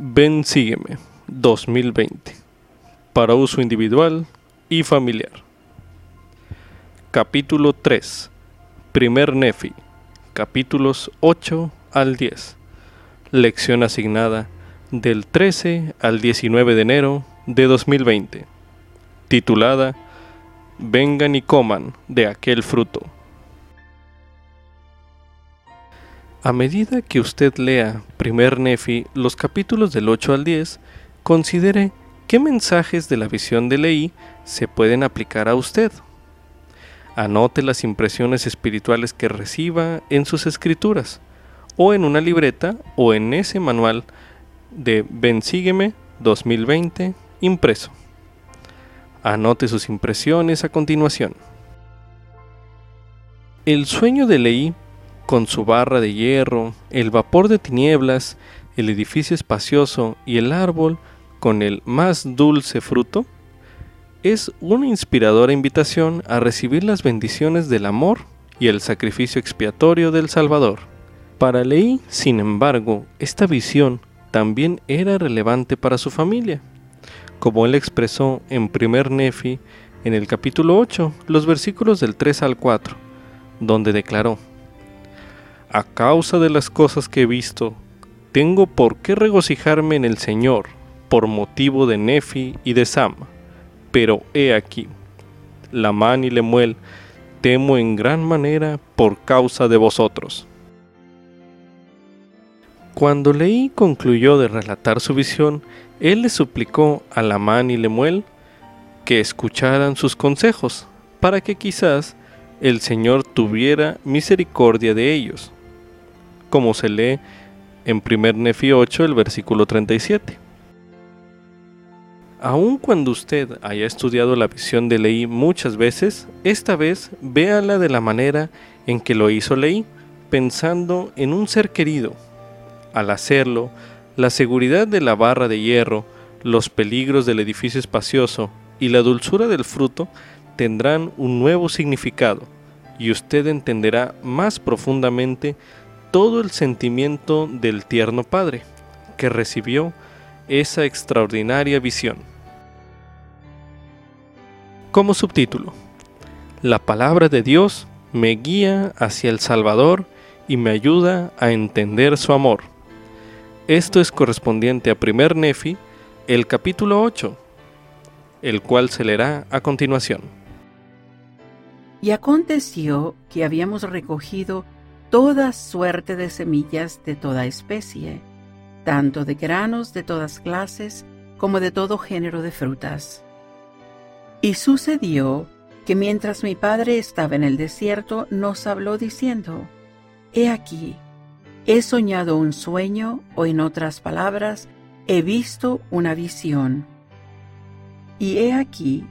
Ven Sígueme. 2020 para uso individual y familiar. Capítulo 3 Primer Nefi. Capítulos 8 al 10 Lección asignada del 13 al 19 de enero de 2020 titulada Vengan y coman de aquel fruto. A medida que usted lea Primer Nefi los capítulos del 8 al 10, considere qué mensajes de la visión de Leí se pueden aplicar a usted. Anote las impresiones espirituales que reciba en sus escrituras, o en una libreta, o en ese manual de Bensígueme 2020 impreso. Anote sus impresiones a continuación. El sueño de Leí con su barra de hierro, el vapor de tinieblas, el edificio espacioso y el árbol con el más dulce fruto, es una inspiradora invitación a recibir las bendiciones del amor y el sacrificio expiatorio del Salvador. Para Leí, sin embargo, esta visión también era relevante para su familia, como él expresó en primer Nefi en el capítulo 8, los versículos del 3 al 4, donde declaró, a causa de las cosas que he visto, tengo por qué regocijarme en el Señor, por motivo de Nefi y de Sam. Pero he aquí, Lamán y Lemuel, temo en gran manera por causa de vosotros. Cuando Leí concluyó de relatar su visión, él le suplicó a Lamán y Lemuel que escucharan sus consejos, para que quizás el Señor tuviera misericordia de ellos como se lee en 1 Nefi 8, el versículo 37. Aun cuando usted haya estudiado la visión de Leí muchas veces, esta vez véala de la manera en que lo hizo Leí, pensando en un ser querido. Al hacerlo, la seguridad de la barra de hierro, los peligros del edificio espacioso y la dulzura del fruto tendrán un nuevo significado, y usted entenderá más profundamente todo el sentimiento del tierno Padre, que recibió esa extraordinaria visión. Como subtítulo, La palabra de Dios me guía hacia el Salvador y me ayuda a entender su amor. Esto es correspondiente a primer Nefi, el capítulo 8, el cual se leerá a continuación. Y aconteció que habíamos recogido toda suerte de semillas de toda especie, tanto de granos de todas clases como de todo género de frutas. Y sucedió que mientras mi padre estaba en el desierto, nos habló diciendo, He aquí, he soñado un sueño, o en otras palabras, he visto una visión. Y he aquí,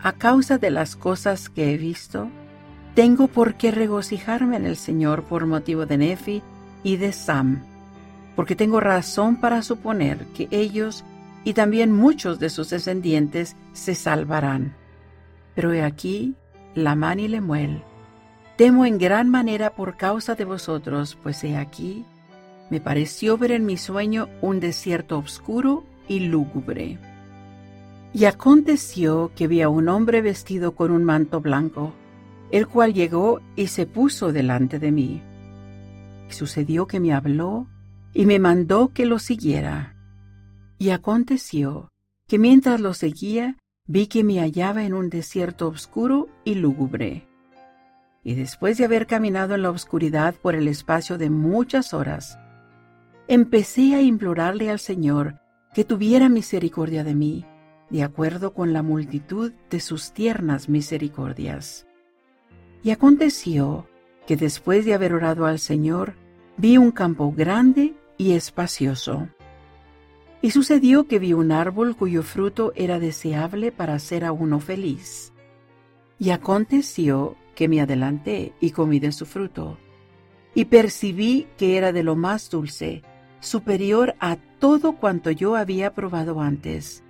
a causa de las cosas que he visto, tengo por qué regocijarme en el Señor por motivo de Nefi y de Sam, porque tengo razón para suponer que ellos y también muchos de sus descendientes se salvarán. Pero he aquí, Lamán y Lemuel, temo en gran manera por causa de vosotros, pues he aquí, me pareció ver en mi sueño un desierto oscuro y lúgubre. Y aconteció que vi a un hombre vestido con un manto blanco, el cual llegó y se puso delante de mí. Y sucedió que me habló y me mandó que lo siguiera. Y aconteció que mientras lo seguía, vi que me hallaba en un desierto oscuro y lúgubre. Y después de haber caminado en la oscuridad por el espacio de muchas horas, empecé a implorarle al Señor que tuviera misericordia de mí, de acuerdo con la multitud de sus tiernas misericordias. Y aconteció que después de haber orado al Señor, vi un campo grande y espacioso. Y sucedió que vi un árbol cuyo fruto era deseable para hacer a uno feliz. Y aconteció que me adelanté y comí de su fruto, y percibí que era de lo más dulce, superior a todo cuanto yo había probado antes.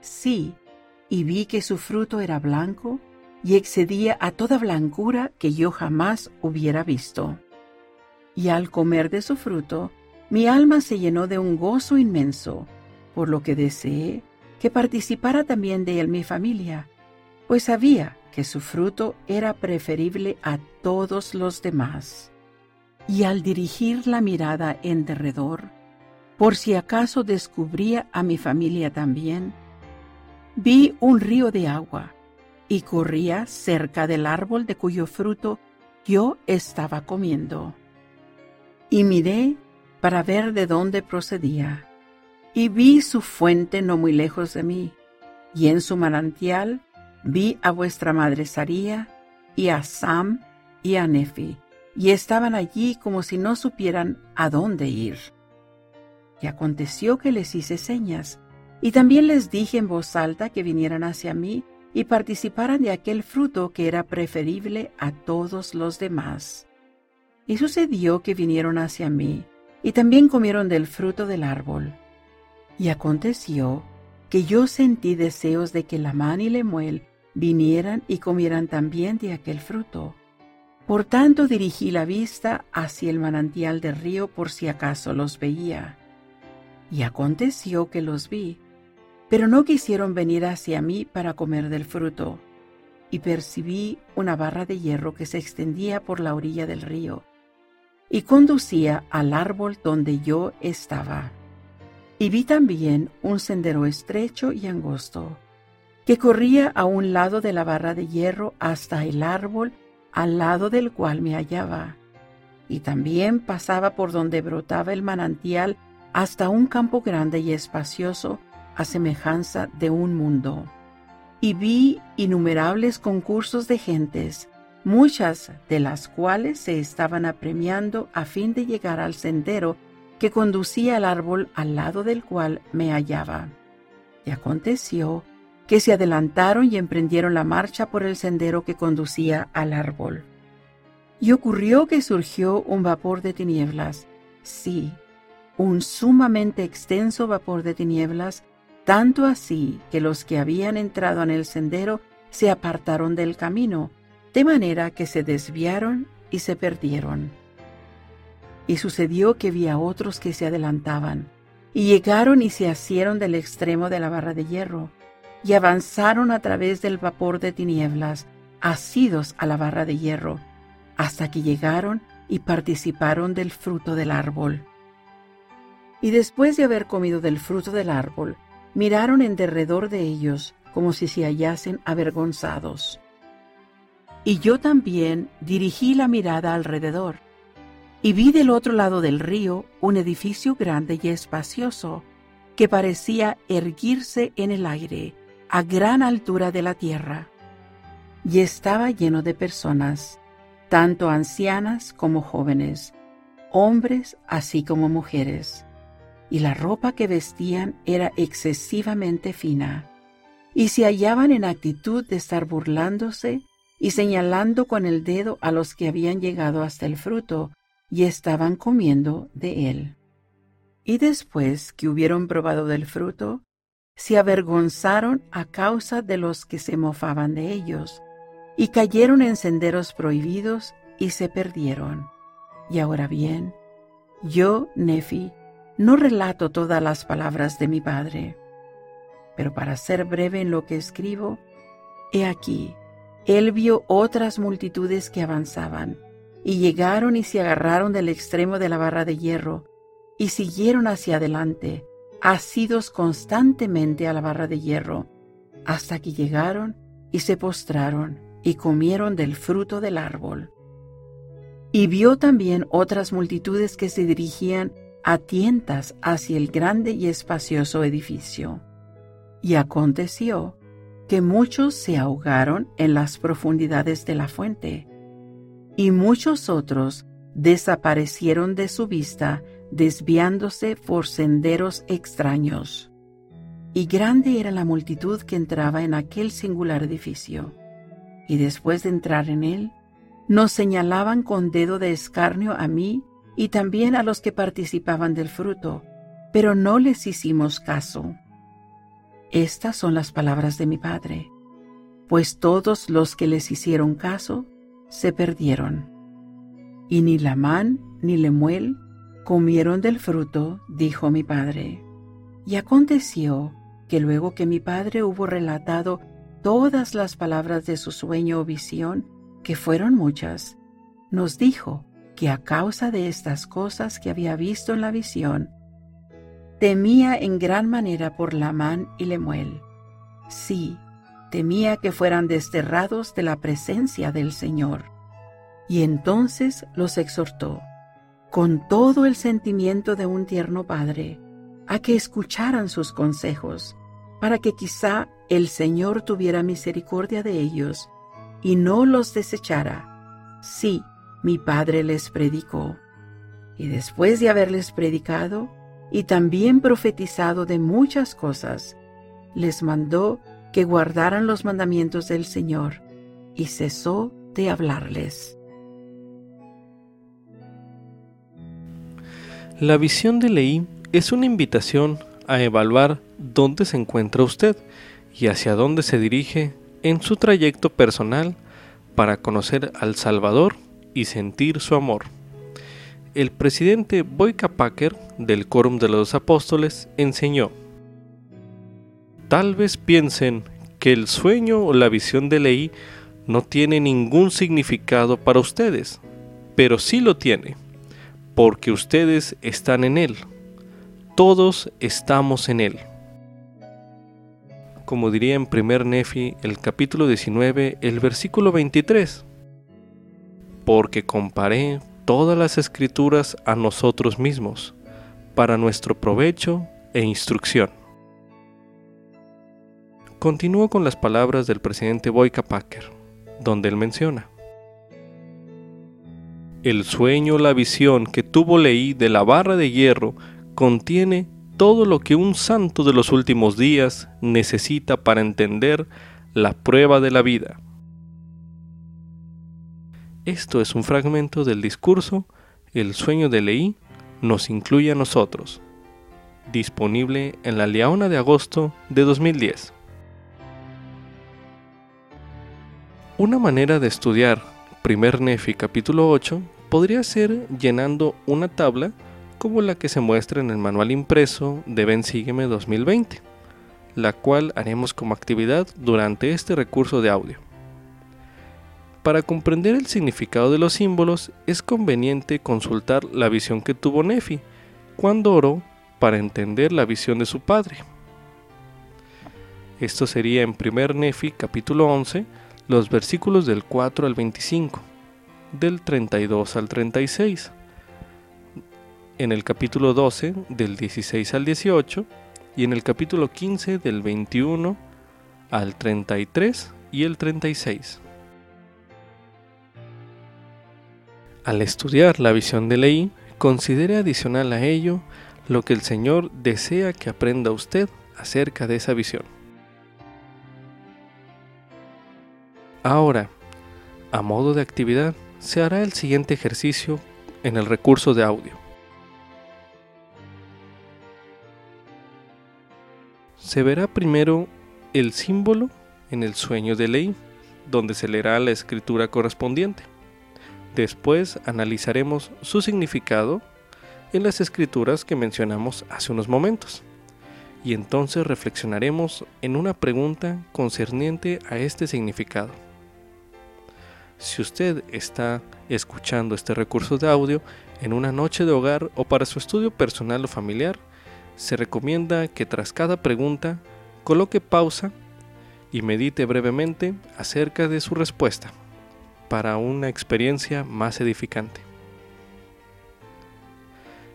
Sí, y vi que su fruto era blanco, y excedía a toda blancura que yo jamás hubiera visto. Y al comer de su fruto, mi alma se llenó de un gozo inmenso, por lo que deseé que participara también de él mi familia, pues sabía que su fruto era preferible a todos los demás. Y al dirigir la mirada en derredor, por si acaso descubría a mi familia también, vi un río de agua y corría cerca del árbol de cuyo fruto yo estaba comiendo. Y miré para ver de dónde procedía, y vi su fuente no muy lejos de mí, y en su manantial vi a vuestra madre Saría, y a Sam, y a Nefi, y estaban allí como si no supieran a dónde ir. Y aconteció que les hice señas, y también les dije en voz alta que vinieran hacia mí y participaran de aquel fruto que era preferible a todos los demás. Y sucedió que vinieron hacia mí, y también comieron del fruto del árbol. Y aconteció que yo sentí deseos de que Lamán y Lemuel vinieran y comieran también de aquel fruto. Por tanto dirigí la vista hacia el manantial del río por si acaso los veía. Y aconteció que los vi, pero no quisieron venir hacia mí para comer del fruto. Y percibí una barra de hierro que se extendía por la orilla del río y conducía al árbol donde yo estaba. Y vi también un sendero estrecho y angosto, que corría a un lado de la barra de hierro hasta el árbol al lado del cual me hallaba, y también pasaba por donde brotaba el manantial hasta un campo grande y espacioso a semejanza de un mundo. Y vi innumerables concursos de gentes, muchas de las cuales se estaban apremiando a fin de llegar al sendero que conducía al árbol al lado del cual me hallaba. Y aconteció que se adelantaron y emprendieron la marcha por el sendero que conducía al árbol. Y ocurrió que surgió un vapor de tinieblas, sí, un sumamente extenso vapor de tinieblas, tanto así que los que habían entrado en el sendero se apartaron del camino, de manera que se desviaron y se perdieron. Y sucedió que vi a otros que se adelantaban, y llegaron y se asieron del extremo de la barra de hierro, y avanzaron a través del vapor de tinieblas, asidos a la barra de hierro, hasta que llegaron y participaron del fruto del árbol. Y después de haber comido del fruto del árbol, miraron en derredor de ellos como si se hallasen avergonzados. Y yo también dirigí la mirada alrededor, y vi del otro lado del río un edificio grande y espacioso, que parecía erguirse en el aire, a gran altura de la tierra, y estaba lleno de personas, tanto ancianas como jóvenes, hombres así como mujeres, y la ropa que vestían era excesivamente fina, y se hallaban en actitud de estar burlándose y señalando con el dedo a los que habían llegado hasta el fruto y estaban comiendo de él. Y después que hubieron probado del fruto, se avergonzaron a causa de los que se mofaban de ellos, y cayeron en senderos prohibidos y se perdieron. Y ahora bien, yo, Nefi, no relato todas las palabras de mi padre, pero para ser breve en lo que escribo, he aquí, él vio otras multitudes que avanzaban, y llegaron y se agarraron del extremo de la barra de hierro, y siguieron hacia adelante, asidos constantemente a la barra de hierro, hasta que llegaron y se postraron y comieron del fruto del árbol. Y vio también otras multitudes que se dirigían a tientas hacia el grande y espacioso edificio. Y aconteció que muchos se ahogaron en las profundidades de la fuente, y muchos otros desaparecieron de su vista desviándose por senderos extraños. Y grande era la multitud que entraba en aquel singular edificio, y después de entrar en él, nos señalaban con dedo de escarnio a mí y también a los que participaban del fruto, pero no les hicimos caso. Estas son las palabras de mi Padre, pues todos los que les hicieron caso se perdieron. Y ni Lamán ni Lemuel Comieron del fruto, dijo mi padre. Y aconteció que luego que mi padre hubo relatado todas las palabras de su sueño o visión, que fueron muchas, nos dijo que a causa de estas cosas que había visto en la visión, temía en gran manera por Lamán y Lemuel. Sí, temía que fueran desterrados de la presencia del Señor. Y entonces los exhortó, con todo el sentimiento de un tierno padre, a que escucharan sus consejos, para que quizá el Señor tuviera misericordia de ellos y no los desechara. Sí, mi padre les predicó. Y después de haberles predicado y también profetizado de muchas cosas, les mandó que guardaran los mandamientos del Señor, y cesó de hablarles. La visión de Leí es una invitación a evaluar dónde se encuentra usted y hacia dónde se dirige en su trayecto personal para conocer al Salvador y sentir su amor. El presidente Boyka Packer del Quórum de los Apóstoles enseñó: Tal vez piensen que el sueño o la visión de Leí no tiene ningún significado para ustedes, pero sí lo tiene, porque ustedes están en él. Todos estamos en él como diría en primer Nefi el capítulo 19, el versículo 23. Porque comparé todas las escrituras a nosotros mismos, para nuestro provecho e instrucción. Continúo con las palabras del presidente Boyka Packer, donde él menciona. El sueño, la visión que tuvo Leí de la barra de hierro contiene todo lo que un santo de los últimos días necesita para entender la prueba de la vida. Esto es un fragmento del discurso El sueño de Leí nos incluye a nosotros, disponible en la Leona de agosto de 2010. Una manera de estudiar Primer Nefi capítulo 8 podría ser llenando una tabla como la que se muestra en el manual impreso de Ven Sígueme 2020, la cual haremos como actividad durante este recurso de audio. Para comprender el significado de los símbolos es conveniente consultar la visión que tuvo Nefi cuando oró para entender la visión de su padre. Esto sería en 1 Nefi capítulo 11, los versículos del 4 al 25, del 32 al 36 en el capítulo 12 del 16 al 18 y en el capítulo 15 del 21 al 33 y el 36. Al estudiar la visión de ley, considere adicional a ello lo que el Señor desea que aprenda usted acerca de esa visión. Ahora, a modo de actividad, se hará el siguiente ejercicio en el recurso de audio. Se verá primero el símbolo en el sueño de ley, donde se leerá la escritura correspondiente. Después analizaremos su significado en las escrituras que mencionamos hace unos momentos. Y entonces reflexionaremos en una pregunta concerniente a este significado. Si usted está escuchando este recurso de audio en una noche de hogar o para su estudio personal o familiar, se recomienda que tras cada pregunta coloque pausa y medite brevemente acerca de su respuesta para una experiencia más edificante.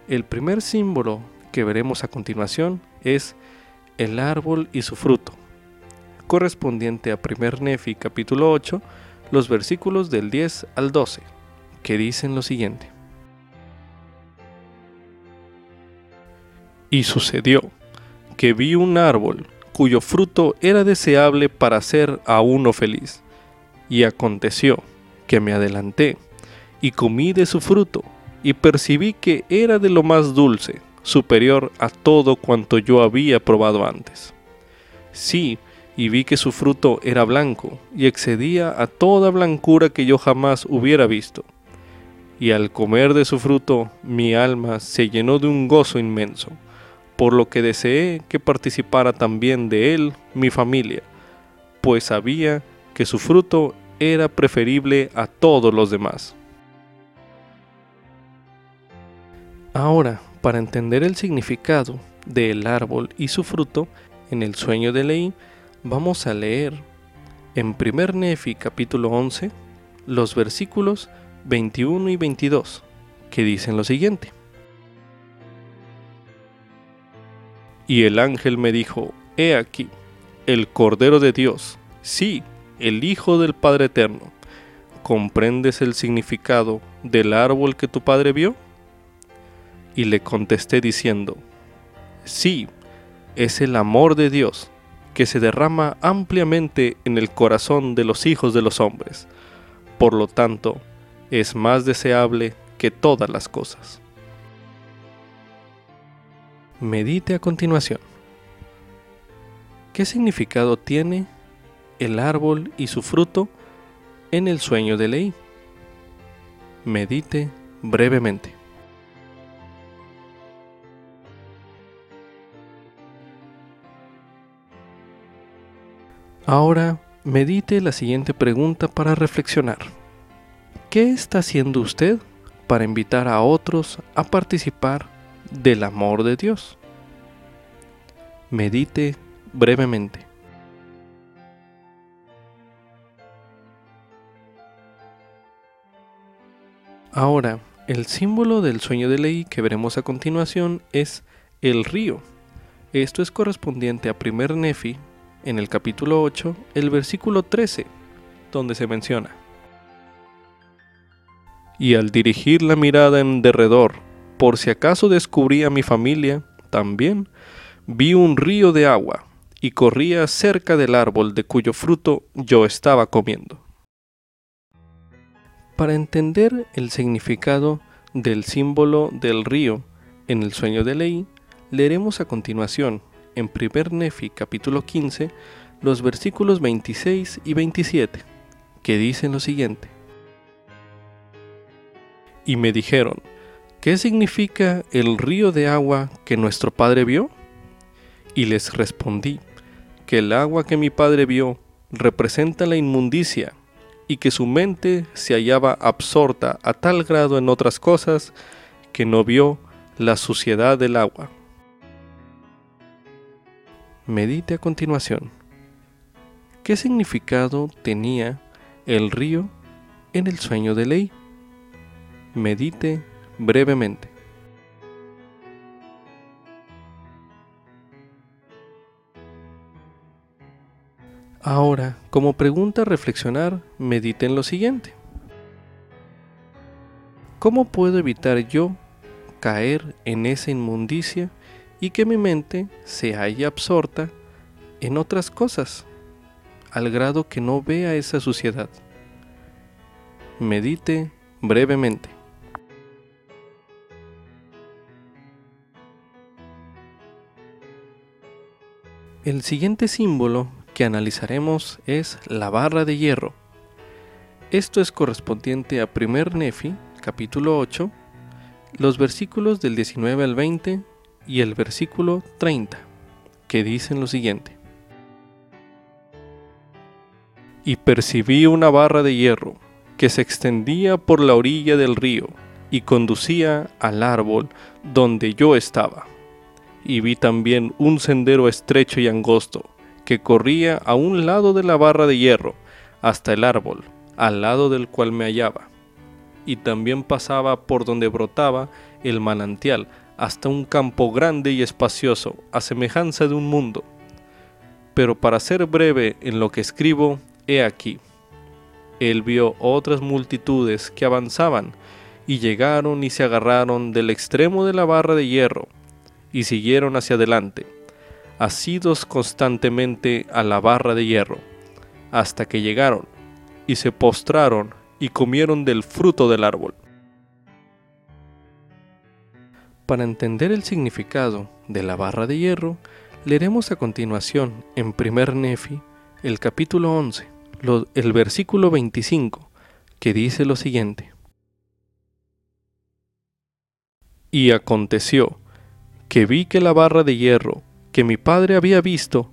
El primer símbolo que veremos a continuación es el árbol y su fruto, correspondiente a 1 Nefi capítulo 8, los versículos del 10 al 12, que dicen lo siguiente. Y sucedió que vi un árbol cuyo fruto era deseable para hacer a uno feliz. Y aconteció que me adelanté y comí de su fruto y percibí que era de lo más dulce, superior a todo cuanto yo había probado antes. Sí, y vi que su fruto era blanco y excedía a toda blancura que yo jamás hubiera visto. y al comer de su fruto mi alma se llenó de un gozo inmenso, por lo que deseé que participara también de él mi familia, pues sabía que su fruto era preferible a todos los demás. Ahora, para entender el significado del árbol y su fruto en el sueño de Leí, vamos a leer en 1 Nefi capítulo 11 los versículos 21 y 22, que dicen lo siguiente. Y el ángel me dijo, He aquí, el Cordero de Dios, sí, el Hijo del Padre Eterno. ¿Comprendes el significado del árbol que tu padre vio? Y le contesté diciendo, Sí, es el amor de Dios que se derrama ampliamente en el corazón de los hijos de los hombres. Por lo tanto, es más deseable que todas las cosas. Medite a continuación. ¿Qué significado tiene el árbol y su fruto en el sueño de ley? Medite brevemente. Ahora medite la siguiente pregunta para reflexionar. ¿Qué está haciendo usted para invitar a otros a participar del amor de Dios? Medite brevemente. Ahora, el símbolo del sueño de ley que veremos a continuación es el río. Esto es correspondiente a primer Nefi, en el capítulo 8, el versículo 13, donde se menciona y al dirigir la mirada en derredor, por si acaso descubrí a mi familia, también vi un río de agua y corría cerca del árbol de cuyo fruto yo estaba comiendo. Para entender el significado del símbolo del río en el sueño de ley, leeremos a continuación en 1 Nefi capítulo 15 los versículos 26 y 27, que dicen lo siguiente y me dijeron, ¿qué significa el río de agua que nuestro padre vio? Y les respondí, que el agua que mi padre vio representa la inmundicia y que su mente se hallaba absorta a tal grado en otras cosas que no vio la suciedad del agua. Medite a continuación. ¿Qué significado tenía el río en el sueño de ley? medite brevemente. Ahora, como pregunta a reflexionar, medite en lo siguiente. ¿Cómo puedo evitar yo caer en esa inmundicia y que mi mente se haya absorta en otras cosas, al grado que no vea esa suciedad? Medite brevemente. El siguiente símbolo que analizaremos es la barra de hierro. Esto es correspondiente a 1 Nefi, capítulo 8, los versículos del 19 al 20 y el versículo 30, que dicen lo siguiente. Y percibí una barra de hierro que se extendía por la orilla del río y conducía al árbol donde yo estaba y vi también un sendero estrecho y angosto, que corría a un lado de la barra de hierro, hasta el árbol, al lado del cual me hallaba. Y también pasaba por donde brotaba el manantial, hasta un campo grande y espacioso, a semejanza de un mundo. Pero para ser breve en lo que escribo, he aquí. Él vio otras multitudes que avanzaban, y llegaron y se agarraron del extremo de la barra de hierro, y siguieron hacia adelante, asidos constantemente a la barra de hierro, hasta que llegaron y se postraron y comieron del fruto del árbol. Para entender el significado de la barra de hierro, leeremos a continuación en primer Nefi el capítulo 11, el versículo 25, que dice lo siguiente. Y aconteció que vi que la barra de hierro que mi padre había visto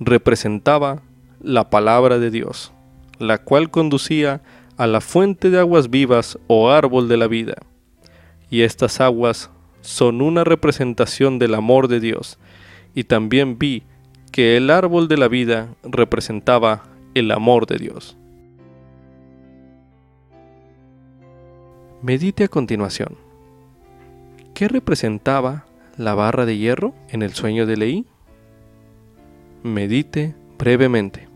representaba la palabra de Dios, la cual conducía a la fuente de aguas vivas o árbol de la vida. Y estas aguas son una representación del amor de Dios, y también vi que el árbol de la vida representaba el amor de Dios. Medite a continuación. ¿Qué representaba la barra de hierro en el sueño de Leí? Medite brevemente.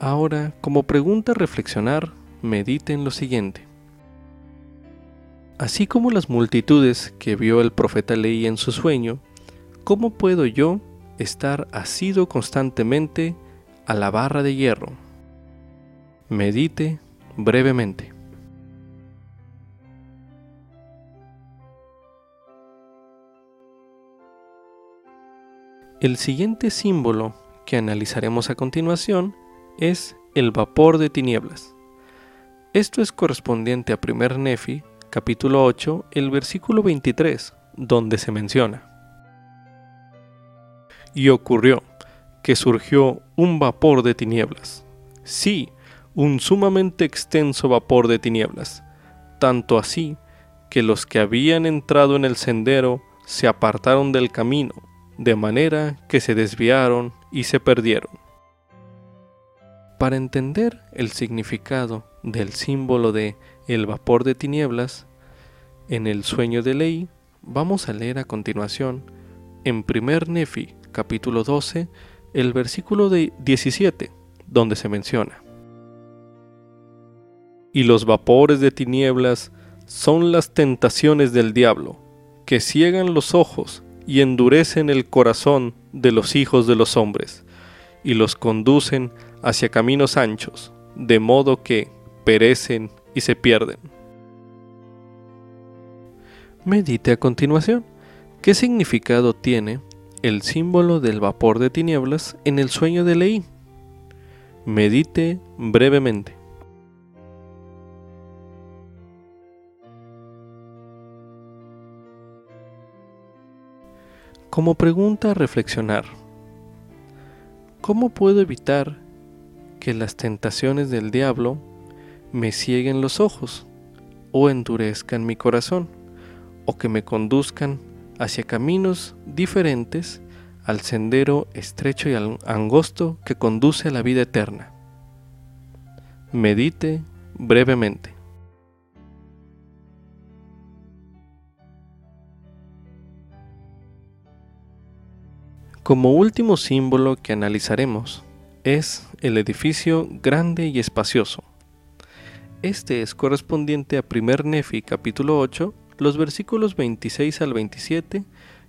Ahora, como pregunta reflexionar, medite en lo siguiente. Así como las multitudes que vio el profeta Leí en su sueño, ¿cómo puedo yo estar asido constantemente a la barra de hierro? Medite brevemente. El siguiente símbolo que analizaremos a continuación es el vapor de tinieblas. Esto es correspondiente a 1 Nefi, capítulo 8, el versículo 23, donde se menciona. Y ocurrió que surgió un vapor de tinieblas. Sí, un sumamente extenso vapor de tinieblas, tanto así que los que habían entrado en el sendero se apartaron del camino, de manera que se desviaron y se perdieron. Para entender el significado del símbolo de el vapor de tinieblas, en el sueño de ley, vamos a leer a continuación en 1 Nefi capítulo 12 el versículo de 17, donde se menciona. Y los vapores de tinieblas son las tentaciones del diablo, que ciegan los ojos y endurecen el corazón de los hijos de los hombres, y los conducen hacia caminos anchos, de modo que perecen y se pierden. Medite a continuación. ¿Qué significado tiene el símbolo del vapor de tinieblas en el sueño de Leí? Medite brevemente. Como pregunta a reflexionar, ¿cómo puedo evitar que las tentaciones del diablo me cieguen los ojos o endurezcan mi corazón o que me conduzcan hacia caminos diferentes al sendero estrecho y angosto que conduce a la vida eterna. Medite brevemente. Como último símbolo que analizaremos es el edificio grande y espacioso. Este es correspondiente a 1 Nefi capítulo 8, los versículos 26 al 27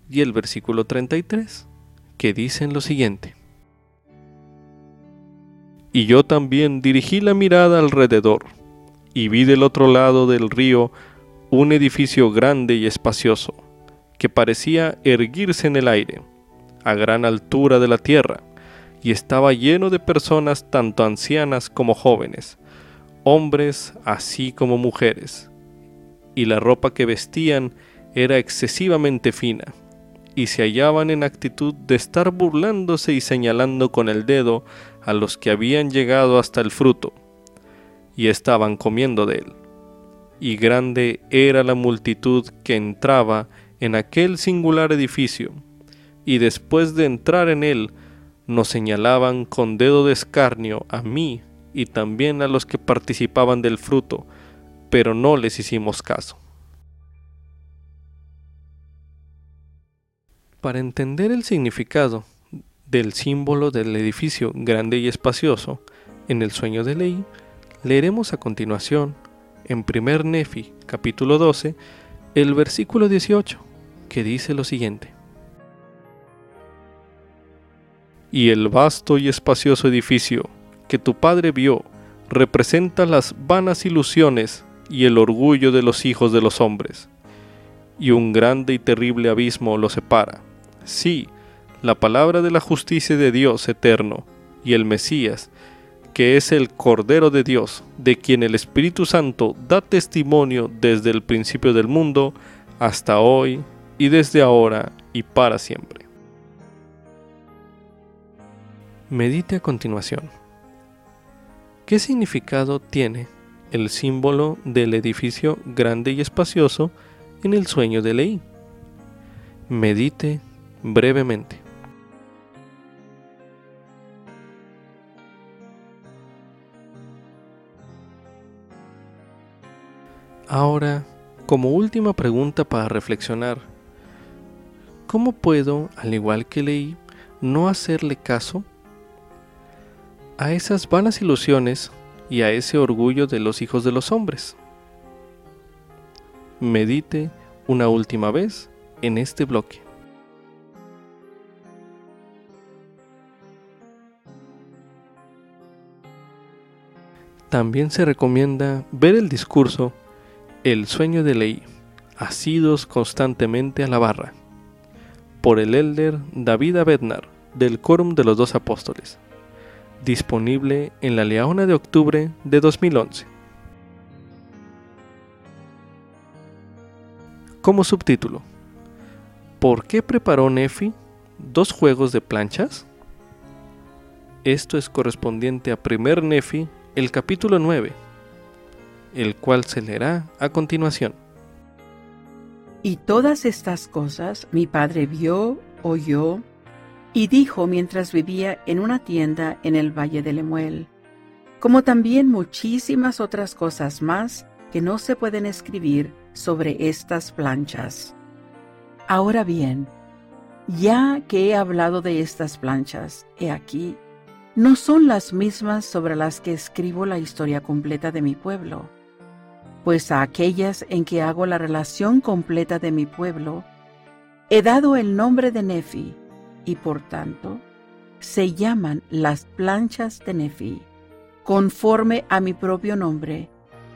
y el versículo 33, que dicen lo siguiente. Y yo también dirigí la mirada alrededor, y vi del otro lado del río un edificio grande y espacioso, que parecía erguirse en el aire, a gran altura de la tierra, y estaba lleno de personas tanto ancianas como jóvenes, hombres así como mujeres, y la ropa que vestían era excesivamente fina, y se hallaban en actitud de estar burlándose y señalando con el dedo a los que habían llegado hasta el fruto, y estaban comiendo de él. Y grande era la multitud que entraba en aquel singular edificio, y después de entrar en él, nos señalaban con dedo de escarnio a mí y también a los que participaban del fruto, pero no les hicimos caso. Para entender el significado del símbolo del edificio grande y espacioso en el sueño de ley, leeremos a continuación en 1 Nefi capítulo 12 el versículo 18, que dice lo siguiente. Y el vasto y espacioso edificio que tu padre vio representa las vanas ilusiones y el orgullo de los hijos de los hombres, y un grande y terrible abismo lo separa. Sí, la palabra de la justicia de Dios eterno y el Mesías, que es el Cordero de Dios, de quien el Espíritu Santo da testimonio desde el principio del mundo hasta hoy y desde ahora y para siempre. Medite a continuación. ¿Qué significado tiene el símbolo del edificio grande y espacioso en el sueño de Leí? Medite brevemente. Ahora, como última pregunta para reflexionar, ¿cómo puedo, al igual que leí, no hacerle caso a esas vanas ilusiones y a ese orgullo de los hijos de los hombres? Medite una última vez en este bloque. También se recomienda ver el discurso el sueño de ley, asidos constantemente a la barra, por el elder David Abednar, del Quórum de los Dos Apóstoles, disponible en la Leona de octubre de 2011. Como subtítulo, ¿por qué preparó Nefi dos juegos de planchas? Esto es correspondiente a primer Nefi, el capítulo 9, el cual se leerá a continuación. Y todas estas cosas mi padre vio, oyó y dijo mientras vivía en una tienda en el valle de Lemuel, como también muchísimas otras cosas más que no se pueden escribir sobre estas planchas. Ahora bien, ya que he hablado de estas planchas, he aquí, no son las mismas sobre las que escribo la historia completa de mi pueblo pues a aquellas en que hago la relación completa de mi pueblo, he dado el nombre de Nefi, y por tanto, se llaman las planchas de Nefi, conforme a mi propio nombre,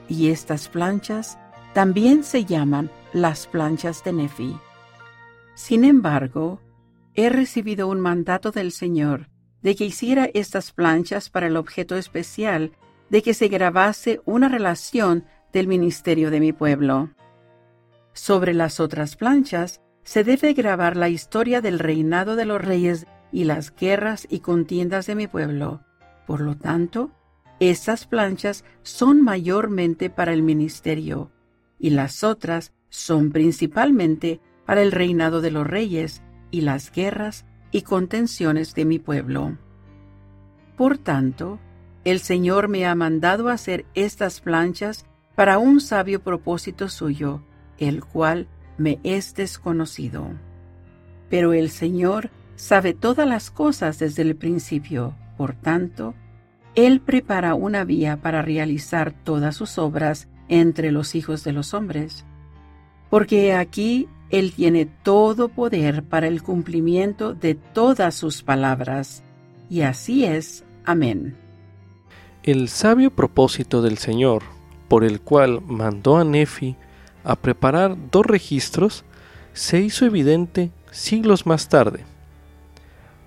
y estas planchas también se llaman las planchas de Nefi. Sin embargo, he recibido un mandato del Señor de que hiciera estas planchas para el objeto especial de que se grabase una relación del ministerio de mi pueblo. Sobre las otras planchas se debe grabar la historia del reinado de los reyes y las guerras y contiendas de mi pueblo. Por lo tanto, estas planchas son mayormente para el ministerio y las otras son principalmente para el reinado de los reyes y las guerras y contenciones de mi pueblo. Por tanto, el Señor me ha mandado hacer estas planchas para un sabio propósito suyo, el cual me es desconocido. Pero el Señor sabe todas las cosas desde el principio, por tanto, Él prepara una vía para realizar todas sus obras entre los hijos de los hombres. Porque aquí Él tiene todo poder para el cumplimiento de todas sus palabras. Y así es. Amén. El sabio propósito del Señor por el cual mandó a Nefi a preparar dos registros se hizo evidente siglos más tarde.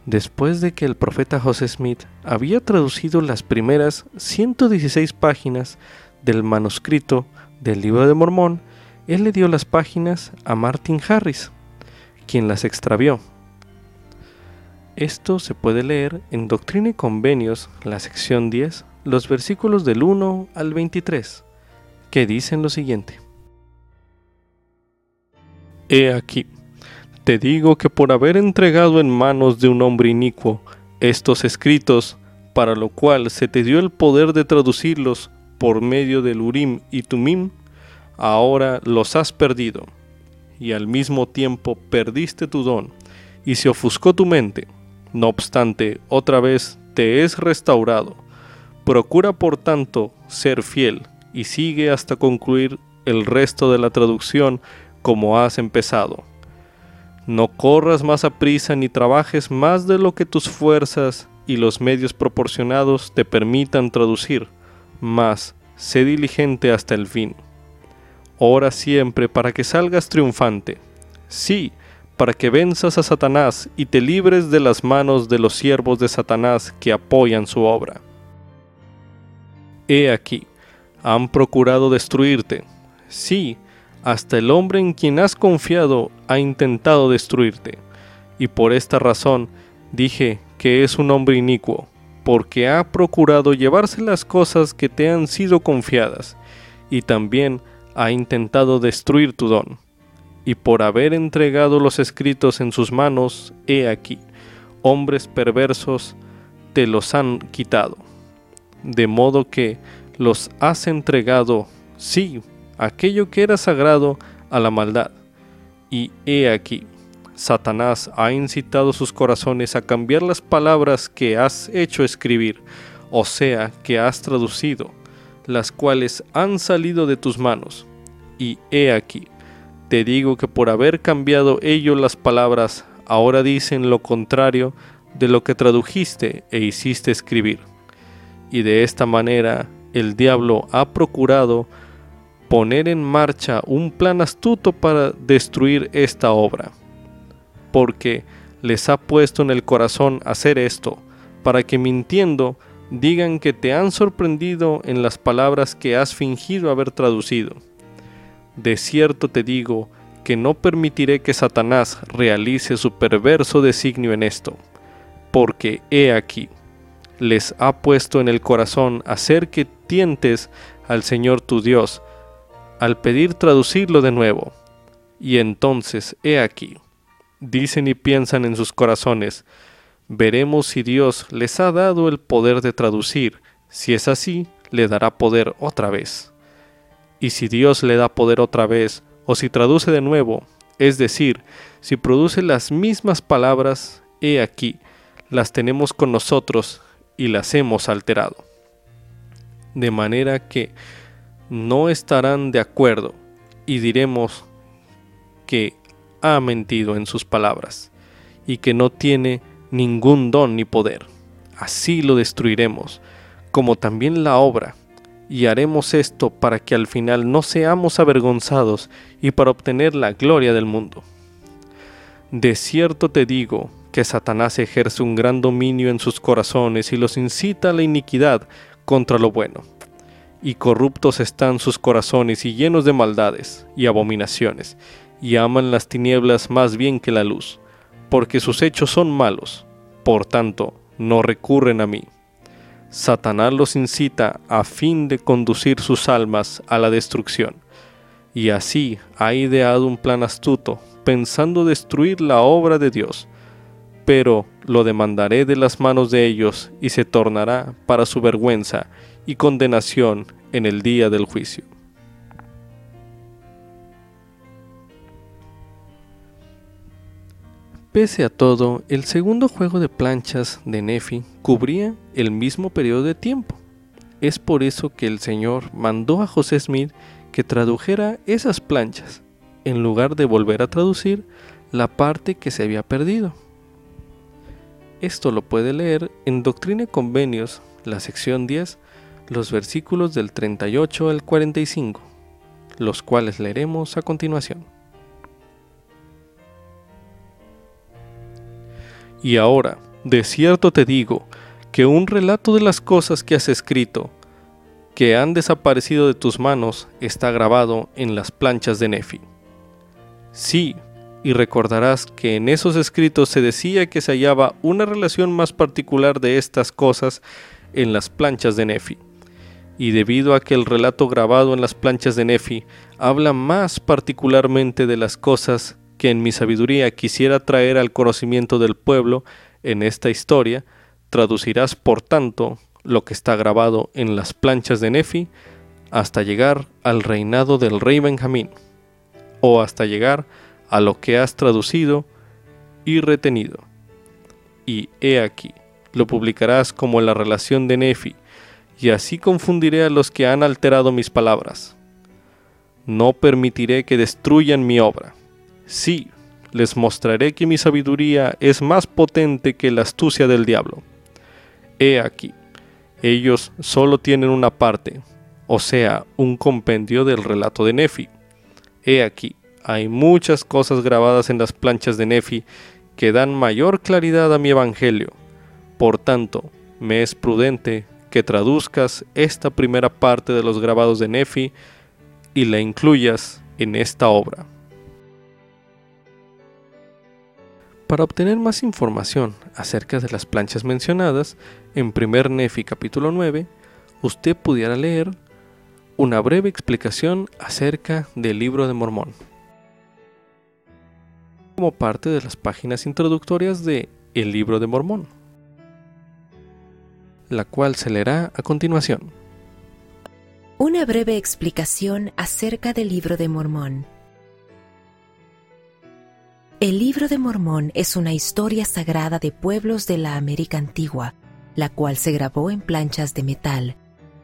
Después de que el profeta José Smith había traducido las primeras 116 páginas del manuscrito del libro de Mormón, él le dio las páginas a Martin Harris, quien las extravió. Esto se puede leer en Doctrina y Convenios, la sección 10, los versículos del 1 al 23 que dicen lo siguiente. He aquí, te digo que por haber entregado en manos de un hombre inicuo estos escritos, para lo cual se te dio el poder de traducirlos por medio del Urim y Tumim, ahora los has perdido, y al mismo tiempo perdiste tu don, y se ofuscó tu mente. No obstante, otra vez te es restaurado. Procura por tanto ser fiel, y sigue hasta concluir el resto de la traducción como has empezado. No corras más a prisa ni trabajes más de lo que tus fuerzas y los medios proporcionados te permitan traducir, mas sé diligente hasta el fin. Ora siempre para que salgas triunfante. Sí, para que venzas a Satanás y te libres de las manos de los siervos de Satanás que apoyan su obra. He aquí, han procurado destruirte. Sí, hasta el hombre en quien has confiado ha intentado destruirte. Y por esta razón dije que es un hombre inicuo, porque ha procurado llevarse las cosas que te han sido confiadas, y también ha intentado destruir tu don. Y por haber entregado los escritos en sus manos, he aquí, hombres perversos te los han quitado. De modo que los has entregado, sí, aquello que era sagrado, a la maldad. Y he aquí, Satanás ha incitado sus corazones a cambiar las palabras que has hecho escribir, o sea, que has traducido, las cuales han salido de tus manos. Y he aquí, te digo que por haber cambiado ellos las palabras, ahora dicen lo contrario de lo que tradujiste e hiciste escribir. Y de esta manera el diablo ha procurado poner en marcha un plan astuto para destruir esta obra, porque les ha puesto en el corazón hacer esto, para que mintiendo digan que te han sorprendido en las palabras que has fingido haber traducido. De cierto te digo que no permitiré que Satanás realice su perverso designio en esto, porque he aquí, les ha puesto en el corazón hacer que tientes al Señor tu Dios, al pedir traducirlo de nuevo. Y entonces, he aquí, dicen y piensan en sus corazones, veremos si Dios les ha dado el poder de traducir, si es así, le dará poder otra vez. Y si Dios le da poder otra vez, o si traduce de nuevo, es decir, si produce las mismas palabras, he aquí, las tenemos con nosotros y las hemos alterado. De manera que no estarán de acuerdo y diremos que ha mentido en sus palabras y que no tiene ningún don ni poder. Así lo destruiremos, como también la obra, y haremos esto para que al final no seamos avergonzados y para obtener la gloria del mundo. De cierto te digo que Satanás ejerce un gran dominio en sus corazones y los incita a la iniquidad contra lo bueno. Y corruptos están sus corazones y llenos de maldades y abominaciones, y aman las tinieblas más bien que la luz, porque sus hechos son malos, por tanto, no recurren a mí. Satanás los incita a fin de conducir sus almas a la destrucción, y así ha ideado un plan astuto, pensando destruir la obra de Dios pero lo demandaré de las manos de ellos y se tornará para su vergüenza y condenación en el día del juicio. Pese a todo, el segundo juego de planchas de Nefi cubría el mismo periodo de tiempo. Es por eso que el Señor mandó a José Smith que tradujera esas planchas, en lugar de volver a traducir la parte que se había perdido. Esto lo puede leer en Doctrina y Convenios, la sección 10, los versículos del 38 al 45, los cuales leeremos a continuación. Y ahora, de cierto te digo, que un relato de las cosas que has escrito, que han desaparecido de tus manos, está grabado en las planchas de Nefi. Sí, y recordarás que en esos escritos se decía que se hallaba una relación más particular de estas cosas en las planchas de Nefi. Y debido a que el relato grabado en las planchas de Nefi habla más particularmente de las cosas que en mi sabiduría quisiera traer al conocimiento del pueblo en esta historia, traducirás por tanto lo que está grabado en las planchas de Nefi hasta llegar al reinado del rey Benjamín, o hasta llegar a lo que has traducido y retenido. Y he aquí, lo publicarás como la relación de Nefi, y así confundiré a los que han alterado mis palabras. No permitiré que destruyan mi obra. Sí, les mostraré que mi sabiduría es más potente que la astucia del diablo. He aquí, ellos solo tienen una parte, o sea, un compendio del relato de Nefi. He aquí, hay muchas cosas grabadas en las planchas de Nefi que dan mayor claridad a mi evangelio. Por tanto, me es prudente que traduzcas esta primera parte de los grabados de Nefi y la incluyas en esta obra. Para obtener más información acerca de las planchas mencionadas en 1 Nefi capítulo 9, usted pudiera leer una breve explicación acerca del libro de Mormón. Como parte de las páginas introductorias de El libro de Mormón, la cual se leerá a continuación. Una breve explicación acerca del libro de Mormón. El libro de Mormón es una historia sagrada de pueblos de la América antigua, la cual se grabó en planchas de metal.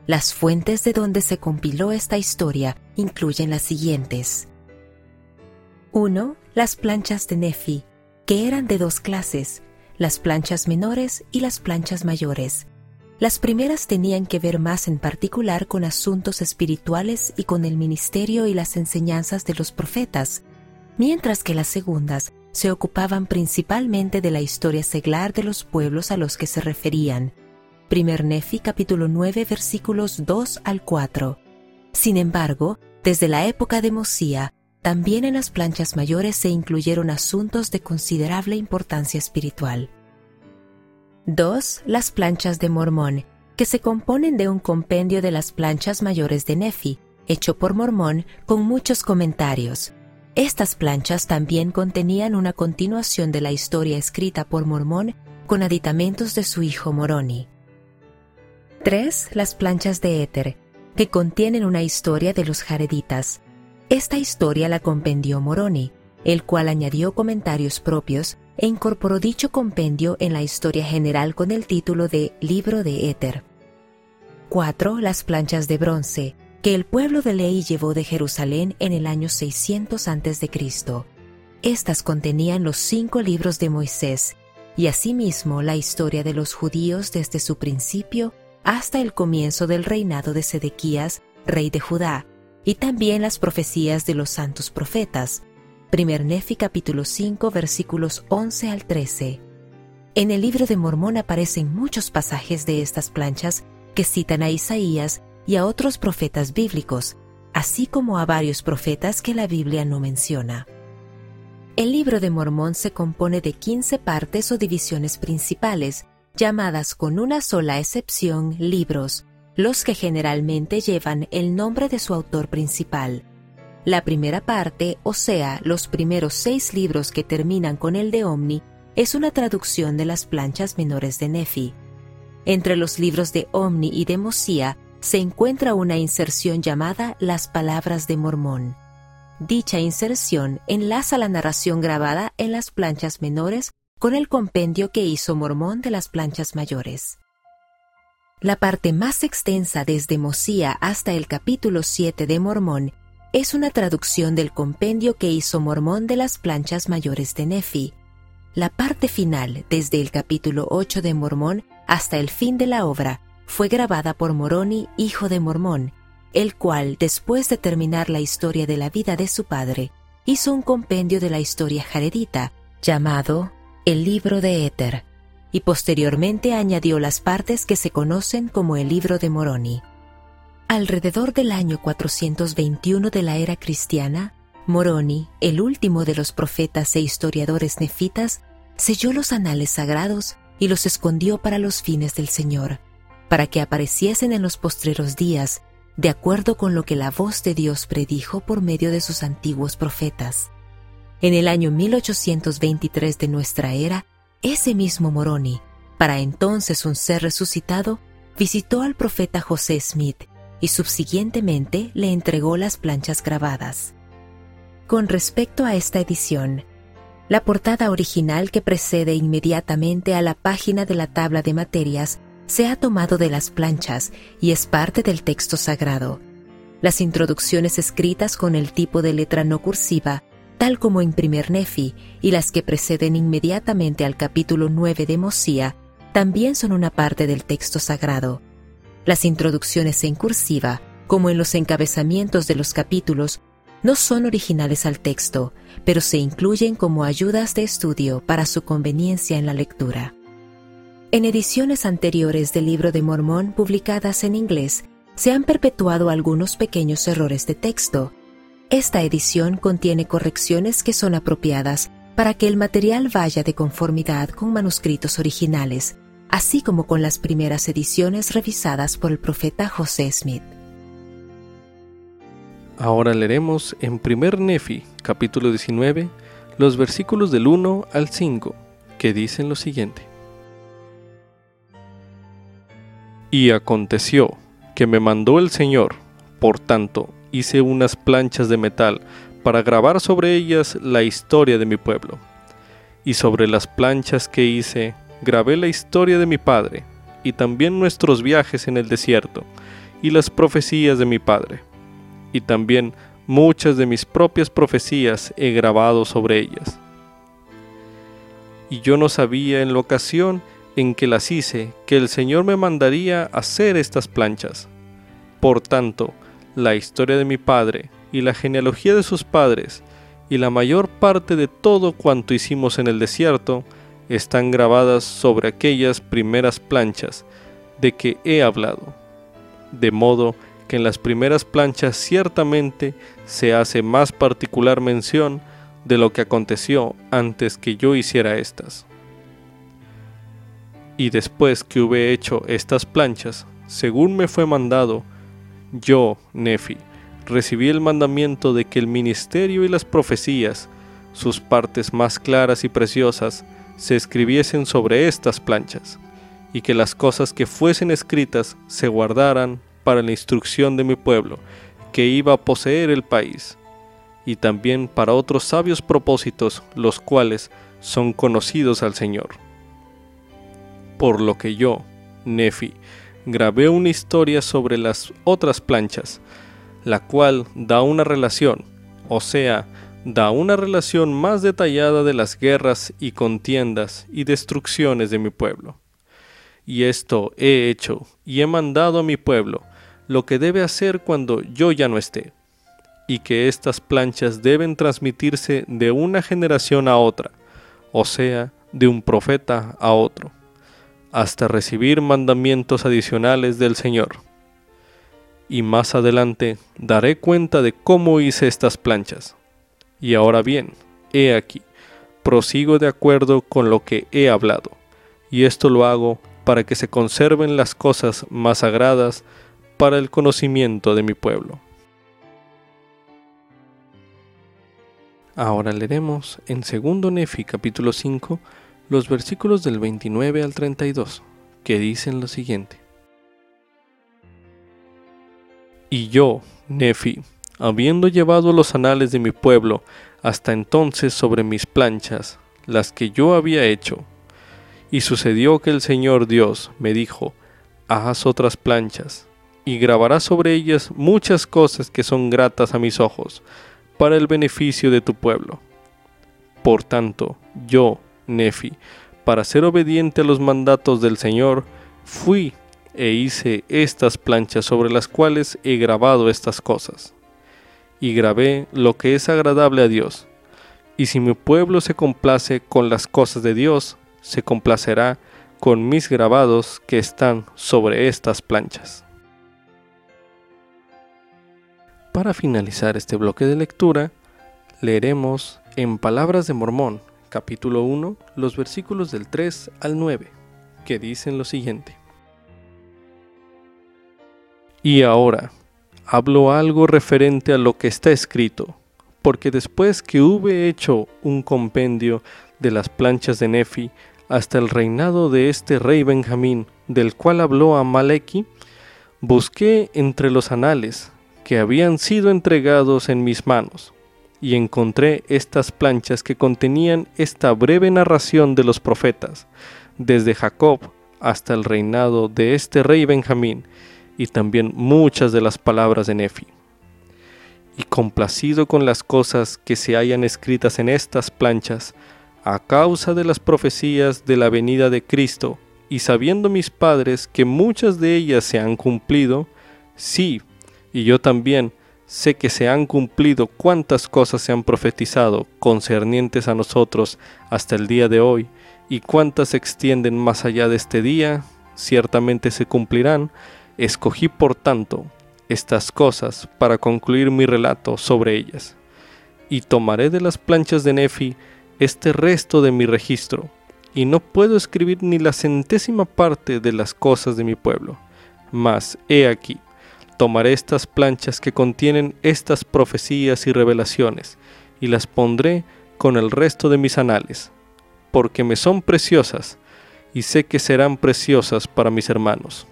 Las fuentes de donde se compiló esta historia incluyen las siguientes. 1. Las planchas de Nefi, que eran de dos clases, las planchas menores y las planchas mayores. Las primeras tenían que ver más en particular con asuntos espirituales y con el ministerio y las enseñanzas de los profetas, mientras que las segundas se ocupaban principalmente de la historia seglar de los pueblos a los que se referían. Primer Nefi capítulo 9 versículos 2 al 4. Sin embargo, desde la época de Mosía, también en las planchas mayores se incluyeron asuntos de considerable importancia espiritual. 2. Las planchas de Mormón, que se componen de un compendio de las planchas mayores de Nefi, hecho por Mormón con muchos comentarios. Estas planchas también contenían una continuación de la historia escrita por Mormón con aditamentos de su hijo Moroni. 3. Las planchas de éter, que contienen una historia de los jareditas. Esta historia la compendió Moroni, el cual añadió comentarios propios e incorporó dicho compendio en la historia general con el título de Libro de Éter. 4. Las planchas de bronce, que el pueblo de Ley llevó de Jerusalén en el año 600 a.C. Estas contenían los cinco libros de Moisés y asimismo la historia de los judíos desde su principio hasta el comienzo del reinado de Sedequías, rey de Judá, y también las profecías de los santos profetas. Primer Nefi capítulo 5 versículos 11 al 13. En el libro de Mormón aparecen muchos pasajes de estas planchas que citan a Isaías y a otros profetas bíblicos, así como a varios profetas que la Biblia no menciona. El libro de Mormón se compone de 15 partes o divisiones principales, llamadas con una sola excepción libros, los que generalmente llevan el nombre de su autor principal. La primera parte, o sea, los primeros seis libros que terminan con el de Omni, es una traducción de las planchas menores de Nefi. Entre los libros de Omni y de Mosía se encuentra una inserción llamada Las Palabras de Mormón. Dicha inserción enlaza la narración grabada en las planchas menores con el compendio que hizo Mormón de las planchas mayores. La parte más extensa desde Mosía hasta el capítulo 7 de Mormón es una traducción del compendio que hizo Mormón de las planchas mayores de Nefi. La parte final, desde el capítulo 8 de Mormón hasta el fin de la obra, fue grabada por Moroni, hijo de Mormón, el cual, después de terminar la historia de la vida de su padre, hizo un compendio de la historia jaredita, llamado El Libro de Éter, y posteriormente añadió las partes que se conocen como el Libro de Moroni. Alrededor del año 421 de la era cristiana, Moroni, el último de los profetas e historiadores nefitas, selló los anales sagrados y los escondió para los fines del Señor para que apareciesen en los postreros días, de acuerdo con lo que la voz de Dios predijo por medio de sus antiguos profetas. En el año 1823 de nuestra era, ese mismo Moroni, para entonces un ser resucitado, visitó al profeta José Smith y subsiguientemente le entregó las planchas grabadas. Con respecto a esta edición, la portada original que precede inmediatamente a la página de la tabla de materias se ha tomado de las planchas y es parte del texto sagrado. Las introducciones escritas con el tipo de letra no cursiva, tal como en primer Nefi, y las que preceden inmediatamente al capítulo 9 de Mosía, también son una parte del texto sagrado. Las introducciones en cursiva, como en los encabezamientos de los capítulos, no son originales al texto, pero se incluyen como ayudas de estudio para su conveniencia en la lectura. En ediciones anteriores del libro de Mormón publicadas en inglés, se han perpetuado algunos pequeños errores de texto. Esta edición contiene correcciones que son apropiadas para que el material vaya de conformidad con manuscritos originales, así como con las primeras ediciones revisadas por el profeta José Smith. Ahora leeremos en 1 Nefi, capítulo 19, los versículos del 1 al 5, que dicen lo siguiente. Y aconteció que me mandó el Señor, por tanto hice unas planchas de metal para grabar sobre ellas la historia de mi pueblo. Y sobre las planchas que hice grabé la historia de mi padre, y también nuestros viajes en el desierto, y las profecías de mi padre. Y también muchas de mis propias profecías he grabado sobre ellas. Y yo no sabía en la ocasión en que las hice que el Señor me mandaría hacer estas planchas. Por tanto, la historia de mi padre y la genealogía de sus padres y la mayor parte de todo cuanto hicimos en el desierto están grabadas sobre aquellas primeras planchas de que he hablado. De modo que en las primeras planchas ciertamente se hace más particular mención de lo que aconteció antes que yo hiciera estas. Y después que hube hecho estas planchas, según me fue mandado, yo, Nefi, recibí el mandamiento de que el ministerio y las profecías, sus partes más claras y preciosas, se escribiesen sobre estas planchas, y que las cosas que fuesen escritas se guardaran para la instrucción de mi pueblo, que iba a poseer el país, y también para otros sabios propósitos, los cuales son conocidos al Señor. Por lo que yo, Nefi, grabé una historia sobre las otras planchas, la cual da una relación, o sea, da una relación más detallada de las guerras y contiendas y destrucciones de mi pueblo. Y esto he hecho y he mandado a mi pueblo lo que debe hacer cuando yo ya no esté, y que estas planchas deben transmitirse de una generación a otra, o sea, de un profeta a otro, hasta recibir mandamientos adicionales del Señor. Y más adelante daré cuenta de cómo hice estas planchas y ahora bien, he aquí, prosigo de acuerdo con lo que he hablado, y esto lo hago para que se conserven las cosas más sagradas para el conocimiento de mi pueblo. Ahora leeremos en 2 Nefi capítulo 5 los versículos del 29 al 32, que dicen lo siguiente. Y yo, Nefi, habiendo llevado los anales de mi pueblo hasta entonces sobre mis planchas, las que yo había hecho. Y sucedió que el Señor Dios me dijo, haz otras planchas, y grabarás sobre ellas muchas cosas que son gratas a mis ojos, para el beneficio de tu pueblo. Por tanto, yo, Nefi, para ser obediente a los mandatos del Señor, fui e hice estas planchas sobre las cuales he grabado estas cosas y grabé lo que es agradable a Dios. Y si mi pueblo se complace con las cosas de Dios, se complacerá con mis grabados que están sobre estas planchas. Para finalizar este bloque de lectura, leeremos en Palabras de Mormón, capítulo 1, los versículos del 3 al 9, que dicen lo siguiente. Y ahora, hablo algo referente a lo que está escrito, porque después que hube hecho un compendio de las planchas de Nefi hasta el reinado de este rey Benjamín, del cual habló a Maleki, busqué entre los anales que habían sido entregados en mis manos, y encontré estas planchas que contenían esta breve narración de los profetas, desde Jacob hasta el reinado de este rey Benjamín, y también muchas de las palabras de Nefi. Y complacido con las cosas que se hayan escritas en estas planchas, a causa de las profecías de la venida de Cristo, y sabiendo mis padres que muchas de ellas se han cumplido, sí, y yo también sé que se han cumplido cuantas cosas se han profetizado concernientes a nosotros hasta el día de hoy, y cuántas se extienden más allá de este día, ciertamente se cumplirán, escogí por tanto estas cosas para concluir mi relato sobre ellas, y tomaré de las planchas de Nefi este resto de mi registro, y no puedo escribir ni la centésima parte de las cosas de mi pueblo. Mas, he aquí, tomaré estas planchas que contienen estas profecías y revelaciones, y las pondré con el resto de mis anales, porque me son preciosas, y sé que serán preciosas para mis hermanos.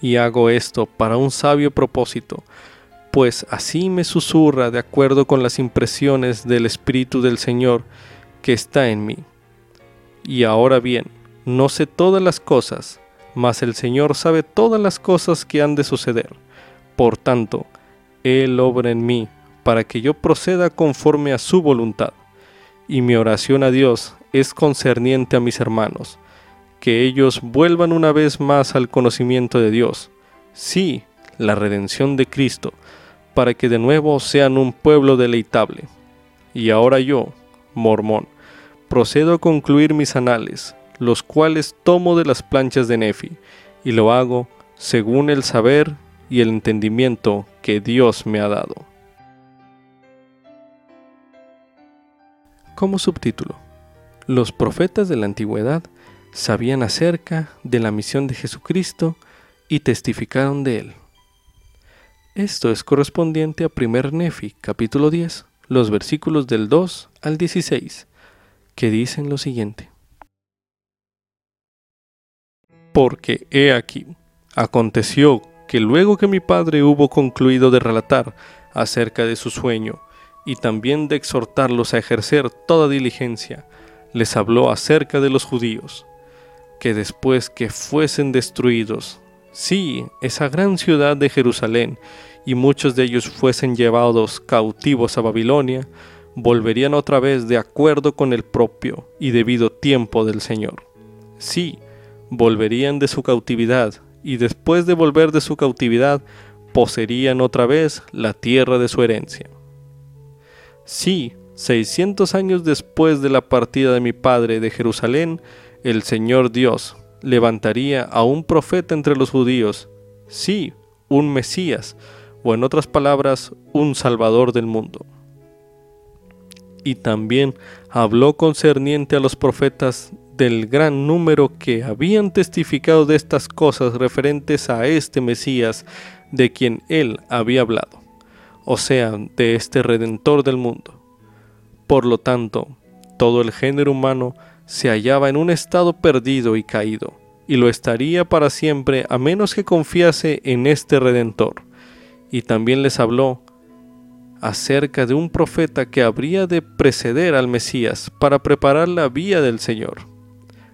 Y hago esto para un sabio propósito, pues así me susurra de acuerdo con las impresiones del Espíritu del Señor que está en mí. Y ahora bien, no sé todas las cosas, mas el Señor sabe todas las cosas que han de suceder. Por tanto, Él obra en mí para que yo proceda conforme a su voluntad. Y mi oración a Dios es concerniente a mis hermanos, que ellos vuelvan una vez más al conocimiento de Dios, sí, la redención de Cristo, para que de nuevo sean un pueblo deleitable. Y ahora yo, mormón, procedo a concluir mis anales, los cuales tomo de las planchas de Nefi, y lo hago según el saber y el entendimiento que Dios me ha dado. Como subtítulo, los profetas de la antigüedad sabían acerca de la misión de Jesucristo y testificaron de él. Esto es correspondiente a 1 Nefi, capítulo 10, los versículos del 2 al 16, que dicen lo siguiente. Porque he aquí, aconteció que luego que mi padre hubo concluido de relatar acerca de su sueño y también de exhortarlos a ejercer toda diligencia, les habló acerca de los judíos, que después que fuesen destruidos, sí, esa gran ciudad de Jerusalén, y muchos de ellos fuesen llevados cautivos a Babilonia, volverían otra vez de acuerdo con el propio y debido tiempo del Señor. Sí, volverían de su cautividad, y después de volver de su cautividad, poseerían otra vez la tierra de su herencia. Sí, seiscientos años después de la partida de mi padre de Jerusalén, el Señor Dios levantaría a un profeta entre los judíos, sí, un Mesías, o en otras palabras, un Salvador del mundo. Y también habló concerniente a los profetas del gran número que habían testificado de estas cosas referentes a este Mesías de quien él había hablado, o sea, de este Redentor del mundo. Por lo tanto, todo el género humano se hallaba en un estado perdido y caído, y lo estaría para siempre a menos que confiase en este Redentor. Y también les habló acerca de un profeta que habría de preceder al Mesías para preparar la vía del Señor.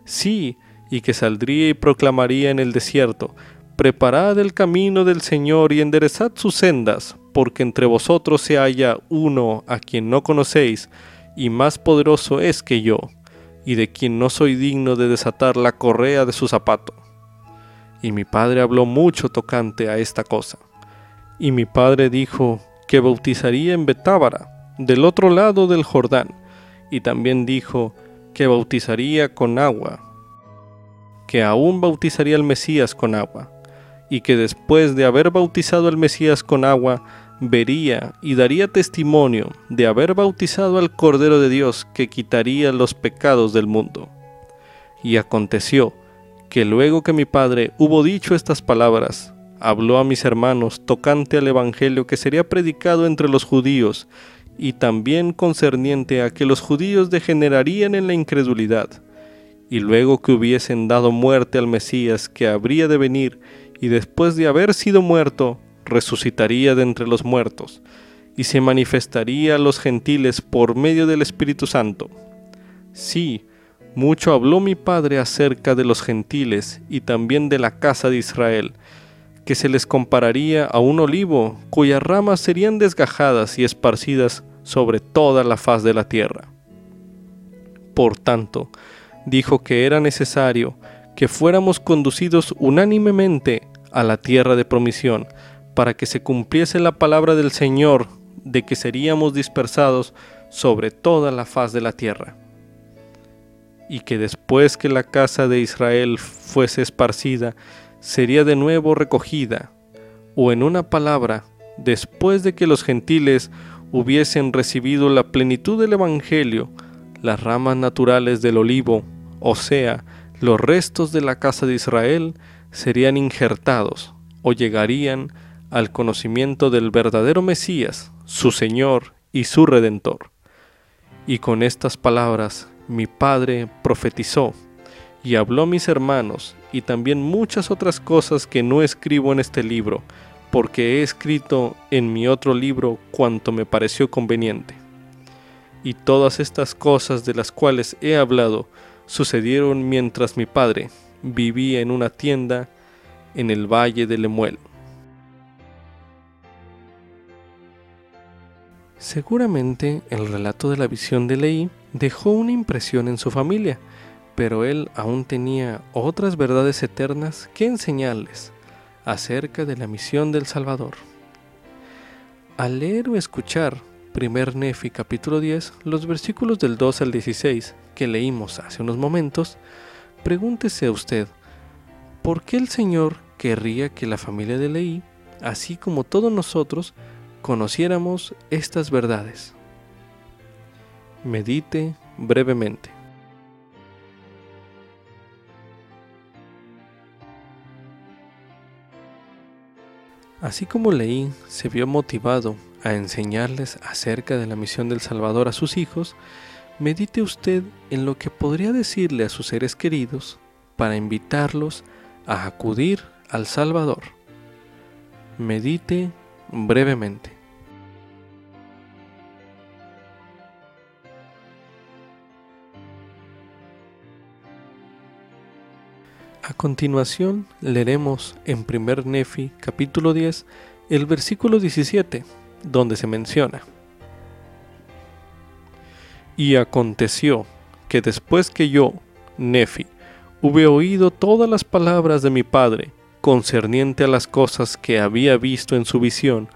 Sí, y que saldría y proclamaría en el desierto, Preparad el camino del Señor y enderezad sus sendas, porque entre vosotros se halla uno a quien no conocéis, y más poderoso es que yo, y de quien no soy digno de desatar la correa de su zapato. Y mi padre habló mucho tocante a esta cosa. Y mi padre dijo que bautizaría en Betábara, del otro lado del Jordán, y también dijo que bautizaría con agua, que aún bautizaría al Mesías con agua, y que después de haber bautizado al Mesías con agua, vería y daría testimonio de haber bautizado al Cordero de Dios que quitaría los pecados del mundo. Y aconteció que luego que mi padre hubo dicho estas palabras, habló a mis hermanos tocante al Evangelio que sería predicado entre los judíos, y también concerniente a que los judíos degenerarían en la incredulidad, y luego que hubiesen dado muerte al Mesías que habría de venir, y después de haber sido muerto, resucitaría de entre los muertos, y se manifestaría a los gentiles por medio del Espíritu Santo. Sí, mucho habló mi Padre acerca de los gentiles y también de la casa de Israel, que se les compararía a un olivo cuyas ramas serían desgajadas y esparcidas sobre toda la faz de la tierra. Por tanto, dijo que era necesario que fuéramos conducidos unánimemente a la tierra de promisión, para que se cumpliese la palabra del Señor de que seríamos dispersados sobre toda la faz de la tierra. y que después que la casa de Israel fuese esparcida, sería de nuevo recogida, o en una palabra, después de que los gentiles hubiesen recibido la plenitud del Evangelio, las ramas naturales del olivo, o sea, los restos de la casa de Israel, serían injertados o llegarían al conocimiento del verdadero Mesías, su Señor y su Redentor. Y con estas palabras mi Padre profetizó y habló a mis hermanos y también muchas otras cosas que no escribo en este libro, porque he escrito en mi otro libro cuanto me pareció conveniente. Y todas estas cosas de las cuales he hablado sucedieron mientras mi padre vivía en una tienda en el valle de Lemuel. Seguramente el relato de la visión de Leí dejó una impresión en su familia, pero él aún tenía otras verdades eternas que enseñarles acerca de la misión del Salvador. Al leer o escuchar 1 Nefi capítulo 10, los versículos del 2 al 16 que leímos hace unos momentos, pregúntese a usted, ¿por qué el Señor querría que la familia de Leí, así como todos nosotros, conociéramos estas verdades? Medite brevemente. Así como Leí se vio motivado a enseñarles acerca de la misión del Salvador a sus hijos, medite usted en lo que podría decirle a sus seres queridos para invitarlos a acudir al Salvador. Medite brevemente. A continuación leeremos en 1 Nefi capítulo 10 el versículo 17, donde se menciona. Y aconteció que después que yo, Nefi, hube oído todas las palabras de mi padre concerniente a las cosas que había visto en su visión,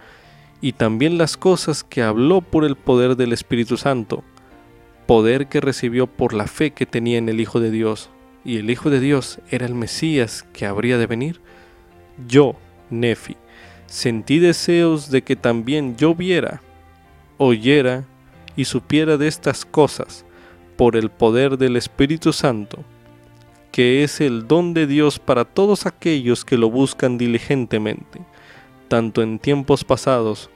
y también las cosas que habló por el poder del Espíritu Santo, poder que recibió por la fe que tenía en el Hijo de Dios, y el Hijo de Dios era el Mesías que habría de venir, yo, Nefi, sentí deseos de que también yo viera, oyera y supiera de estas cosas por el poder del Espíritu Santo, que es el don de Dios para todos aquellos que lo buscan diligentemente, tanto en tiempos pasados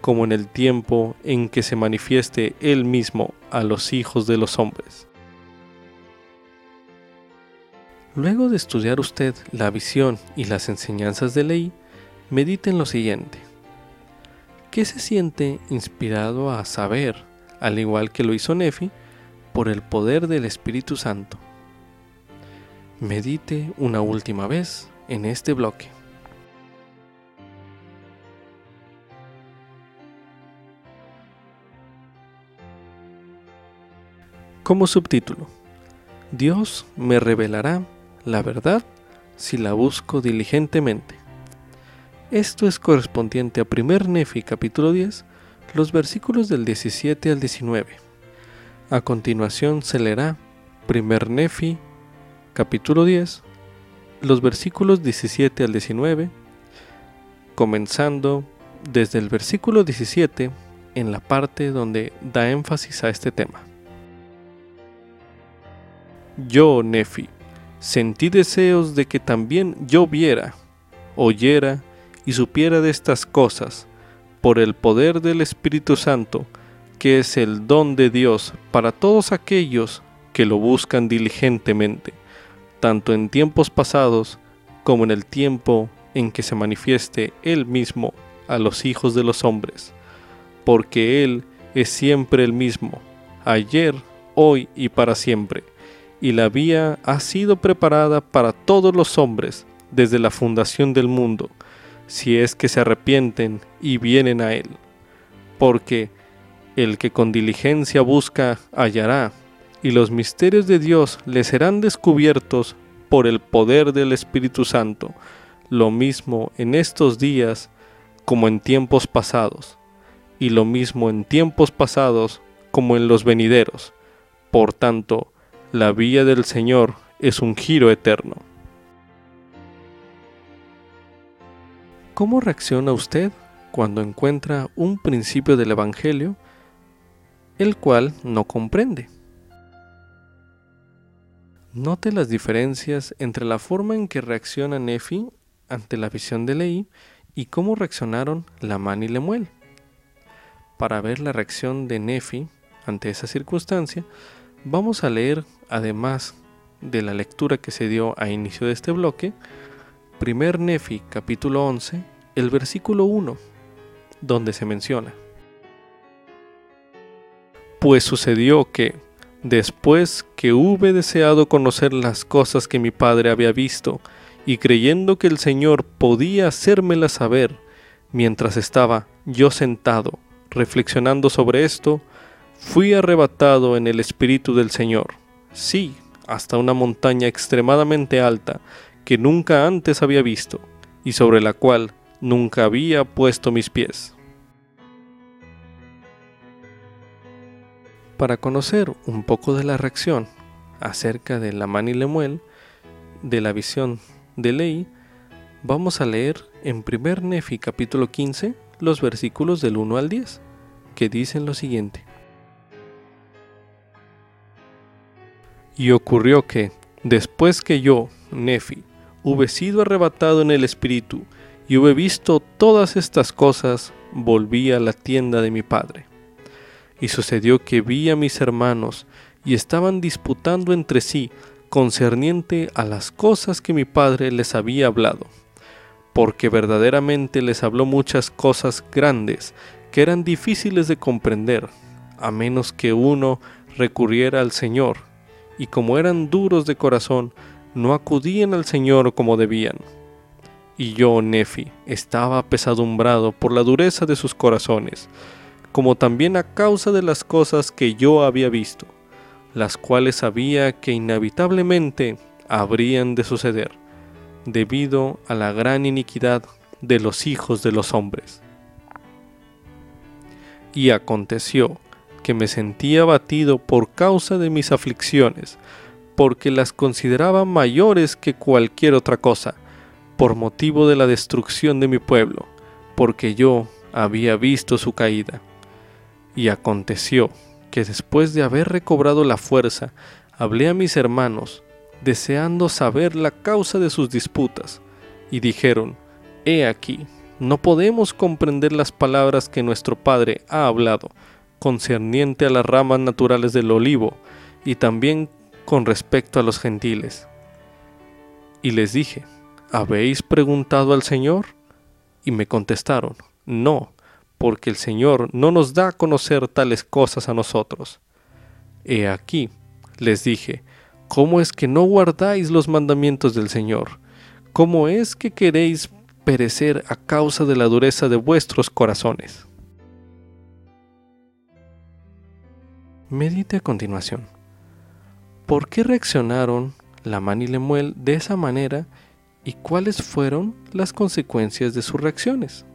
como en el tiempo en que se manifieste Él mismo a los hijos de los hombres. Luego de estudiar usted la visión y las enseñanzas de ley, medite en lo siguiente. ¿Qué se siente inspirado a saber, al igual que lo hizo Nefi, por el poder del Espíritu Santo? Medite una última vez en este bloque. Como subtítulo, Dios me revelará la verdad si la busco diligentemente. Esto es correspondiente a 1 Nefi capítulo 10, los versículos del 17 al 19. A continuación se leerá 1 Nefi capítulo 10, los versículos 17 al 19, comenzando desde el versículo 17 en la parte donde da énfasis a este tema. Yo, Nefi, sentí deseos de que también yo viera, oyera y supiera de estas cosas, por el poder del Espíritu Santo, que es el don de Dios para todos aquellos que lo buscan diligentemente, tanto en tiempos pasados como en el tiempo en que se manifieste Él mismo a los hijos de los hombres, porque Él es siempre el mismo, ayer, hoy y para siempre y la vía ha sido preparada para todos los hombres desde la fundación del mundo, si es que se arrepienten y vienen a Él. Porque el que con diligencia busca hallará, y los misterios de Dios le serán descubiertos por el poder del Espíritu Santo, lo mismo en estos días como en tiempos pasados, y lo mismo en tiempos pasados como en los venideros. Por tanto, la vía del Señor es un giro eterno. ¿Cómo reacciona usted cuando encuentra un principio del Evangelio el cual no comprende? Note las diferencias entre la forma en que reacciona Nefi ante la visión de Leí y cómo reaccionaron Lamán y Lemuel. Para ver la reacción de Nefi ante esa circunstancia, vamos a leer, además de la lectura que se dio a inicio de este bloque, primer Nefi capítulo 11, el versículo 1, donde se menciona. Pues sucedió que, después que hube deseado conocer las cosas que mi padre había visto, y creyendo que el Señor podía hacérmelas saber, mientras estaba yo sentado, reflexionando sobre esto, fui arrebatado en el Espíritu del Señor. Sí, hasta una montaña extremadamente alta que nunca antes había visto y sobre la cual nunca había puesto mis pies. Para conocer un poco de la reacción acerca de la y Lemuel, de la visión de ley, vamos a leer en 1 Nefi capítulo 15 los versículos del 1 al 10, que dicen lo siguiente. Y ocurrió que, después que yo, Nefi, hube sido arrebatado en el espíritu y hube visto todas estas cosas, volví a la tienda de mi padre. Y sucedió que vi a mis hermanos y estaban disputando entre sí concerniente a las cosas que mi padre les había hablado, porque verdaderamente les habló muchas cosas grandes que eran difíciles de comprender, a menos que uno recurriera al Señor y como eran duros de corazón, no acudían al Señor como debían. Y yo, Nefi, estaba apesadumbrado por la dureza de sus corazones, como también a causa de las cosas que yo había visto, las cuales sabía que inevitablemente habrían de suceder, debido a la gran iniquidad de los hijos de los hombres. Y aconteció que me sentía abatido por causa de mis aflicciones, porque las consideraba mayores que cualquier otra cosa, por motivo de la destrucción de mi pueblo, porque yo había visto su caída. Y aconteció que después de haber recobrado la fuerza, hablé a mis hermanos, deseando saber la causa de sus disputas, y dijeron, He aquí, no podemos comprender las palabras que nuestro Padre ha hablado, concerniente a las ramas naturales del olivo y también con respecto a los gentiles. Y les dije, ¿habéis preguntado al Señor? Y me contestaron, no, porque el Señor no nos da a conocer tales cosas a nosotros. He aquí, les dije, ¿cómo es que no guardáis los mandamientos del Señor? ¿Cómo es que queréis perecer a causa de la dureza de vuestros corazones? Medite a continuación. ¿Por qué reaccionaron Lamán y Lemuel de esa manera y cuáles fueron las consecuencias de sus reacciones?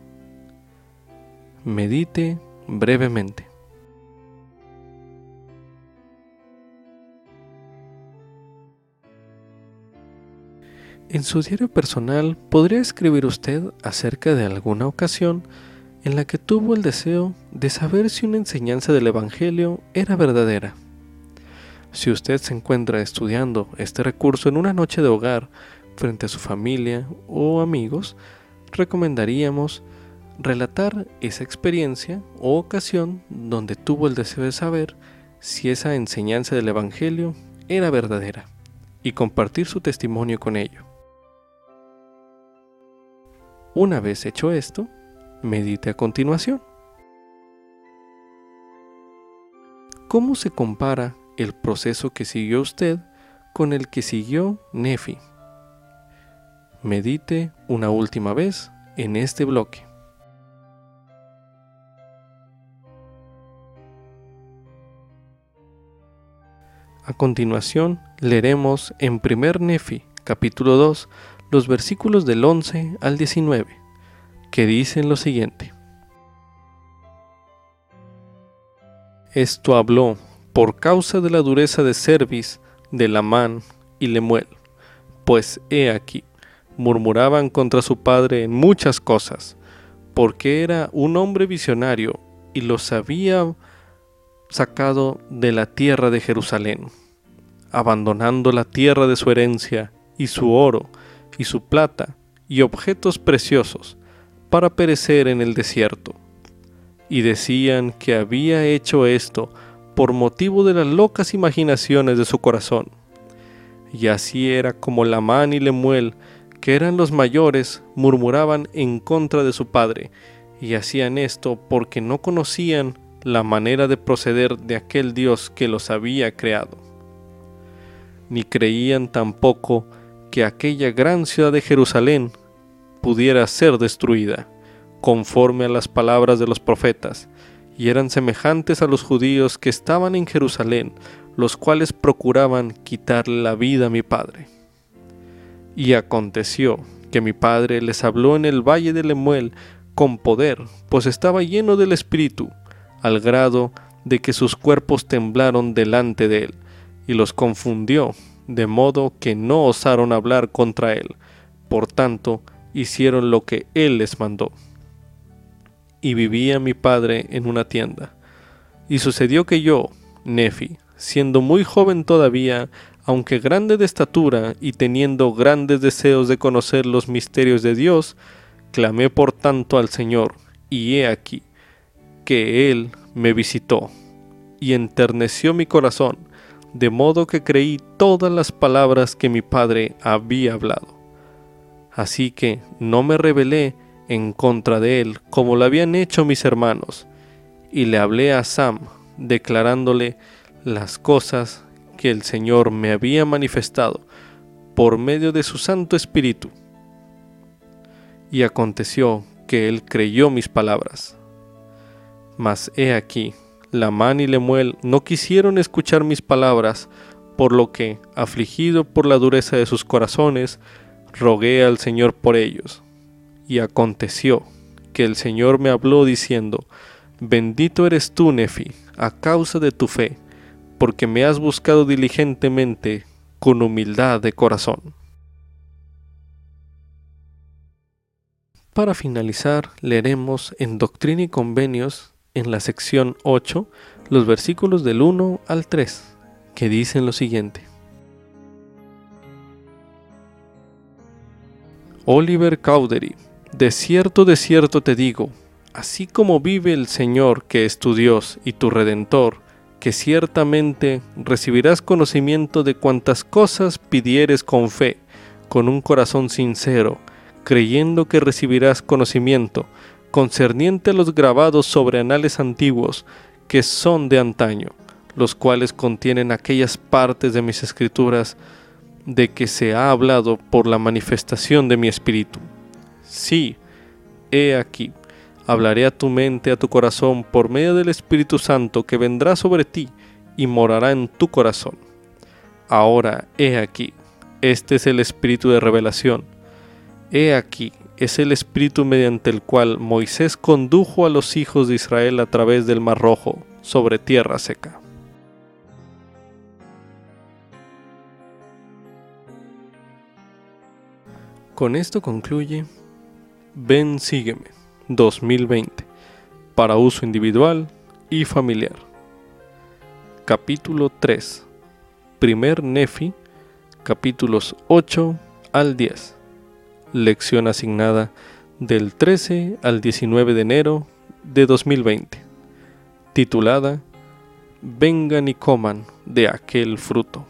Medite brevemente. En su diario personal podría escribir usted acerca de alguna ocasión en la que tuvo el deseo de saber si una enseñanza del Evangelio era verdadera. Si usted se encuentra estudiando este recurso en una noche de hogar frente a su familia o amigos, recomendaríamos relatar esa experiencia o ocasión donde tuvo el deseo de saber si esa enseñanza del Evangelio era verdadera y compartir su testimonio con ello. Una vez hecho esto, Medite a continuación. ¿Cómo se compara el proceso que siguió usted con el que siguió Nefi? Medite una última vez en este bloque. A continuación, leeremos en 1 Nefi, capítulo 2, los versículos del 11 al 19 que dicen lo siguiente. Esto habló por causa de la dureza de cerviz de Lamán y Lemuel, pues he aquí, murmuraban contra su padre en muchas cosas, porque era un hombre visionario y los había sacado de la tierra de Jerusalén, abandonando la tierra de su herencia y su oro y su plata y objetos preciosos para perecer en el desierto. Y decían que había hecho esto por motivo de las locas imaginaciones de su corazón. Y así era como Lamán y Lemuel, que eran los mayores, murmuraban en contra de su padre, y hacían esto porque no conocían la manera de proceder de aquel Dios que los había creado. Ni creían tampoco que aquella gran ciudad de Jerusalén pudiera ser destruida, conforme a las palabras de los profetas, y eran semejantes a los judíos que estaban en Jerusalén, los cuales procuraban quitarle la vida a mi padre. Y aconteció que mi padre les habló en el valle de Lemuel con poder, pues estaba lleno del Espíritu, al grado de que sus cuerpos temblaron delante de él, y los confundió, de modo que no osaron hablar contra él. Por tanto, hicieron lo que él les mandó y vivía mi padre en una tienda. Y sucedió que yo, Nefi, siendo muy joven todavía, aunque grande de estatura y teniendo grandes deseos de conocer los misterios de Dios, clamé por tanto al Señor, y he aquí, que Él me visitó, y enterneció mi corazón, de modo que creí todas las palabras que mi padre había hablado. Así que no me rebelé en contra de él, como lo habían hecho mis hermanos, y le hablé a Sam, declarándole las cosas que el Señor me había manifestado por medio de su Santo Espíritu. Y aconteció que él creyó mis palabras. Mas he aquí, Lamán y Lemuel no quisieron escuchar mis palabras, por lo que, afligido por la dureza de sus corazones, rogué al Señor por ellos. Y aconteció que el Señor me habló diciendo, Bendito eres tú, Nefi, a causa de tu fe, porque me has buscado diligentemente con humildad de corazón. Para finalizar, leeremos en Doctrina y Convenios, en la sección 8, los versículos del 1 al 3, que dicen lo siguiente. Oliver Cowdery de cierto, de cierto te digo, así como vive el Señor que es tu Dios y tu Redentor, que ciertamente recibirás conocimiento de cuantas cosas pidieres con fe, con un corazón sincero, creyendo que recibirás conocimiento concerniente a los grabados sobre anales antiguos que son de antaño, los cuales contienen aquellas partes de mis escrituras de que se ha hablado por la manifestación de mi espíritu Sí, he aquí, hablaré a tu mente, a tu corazón, por medio del Espíritu Santo que vendrá sobre ti y morará en tu corazón. Ahora, he aquí, este es el Espíritu de revelación. He aquí, es el Espíritu mediante el cual Moisés condujo a los hijos de Israel a través del Mar Rojo, sobre tierra seca. Con esto concluye Ven Sígueme 2020 para uso individual y familiar. Capítulo 3. Primer Nefi, capítulos 8 al 10. Lección asignada del 13 al 19 de enero de 2020. Titulada Vengan y coman de aquel fruto.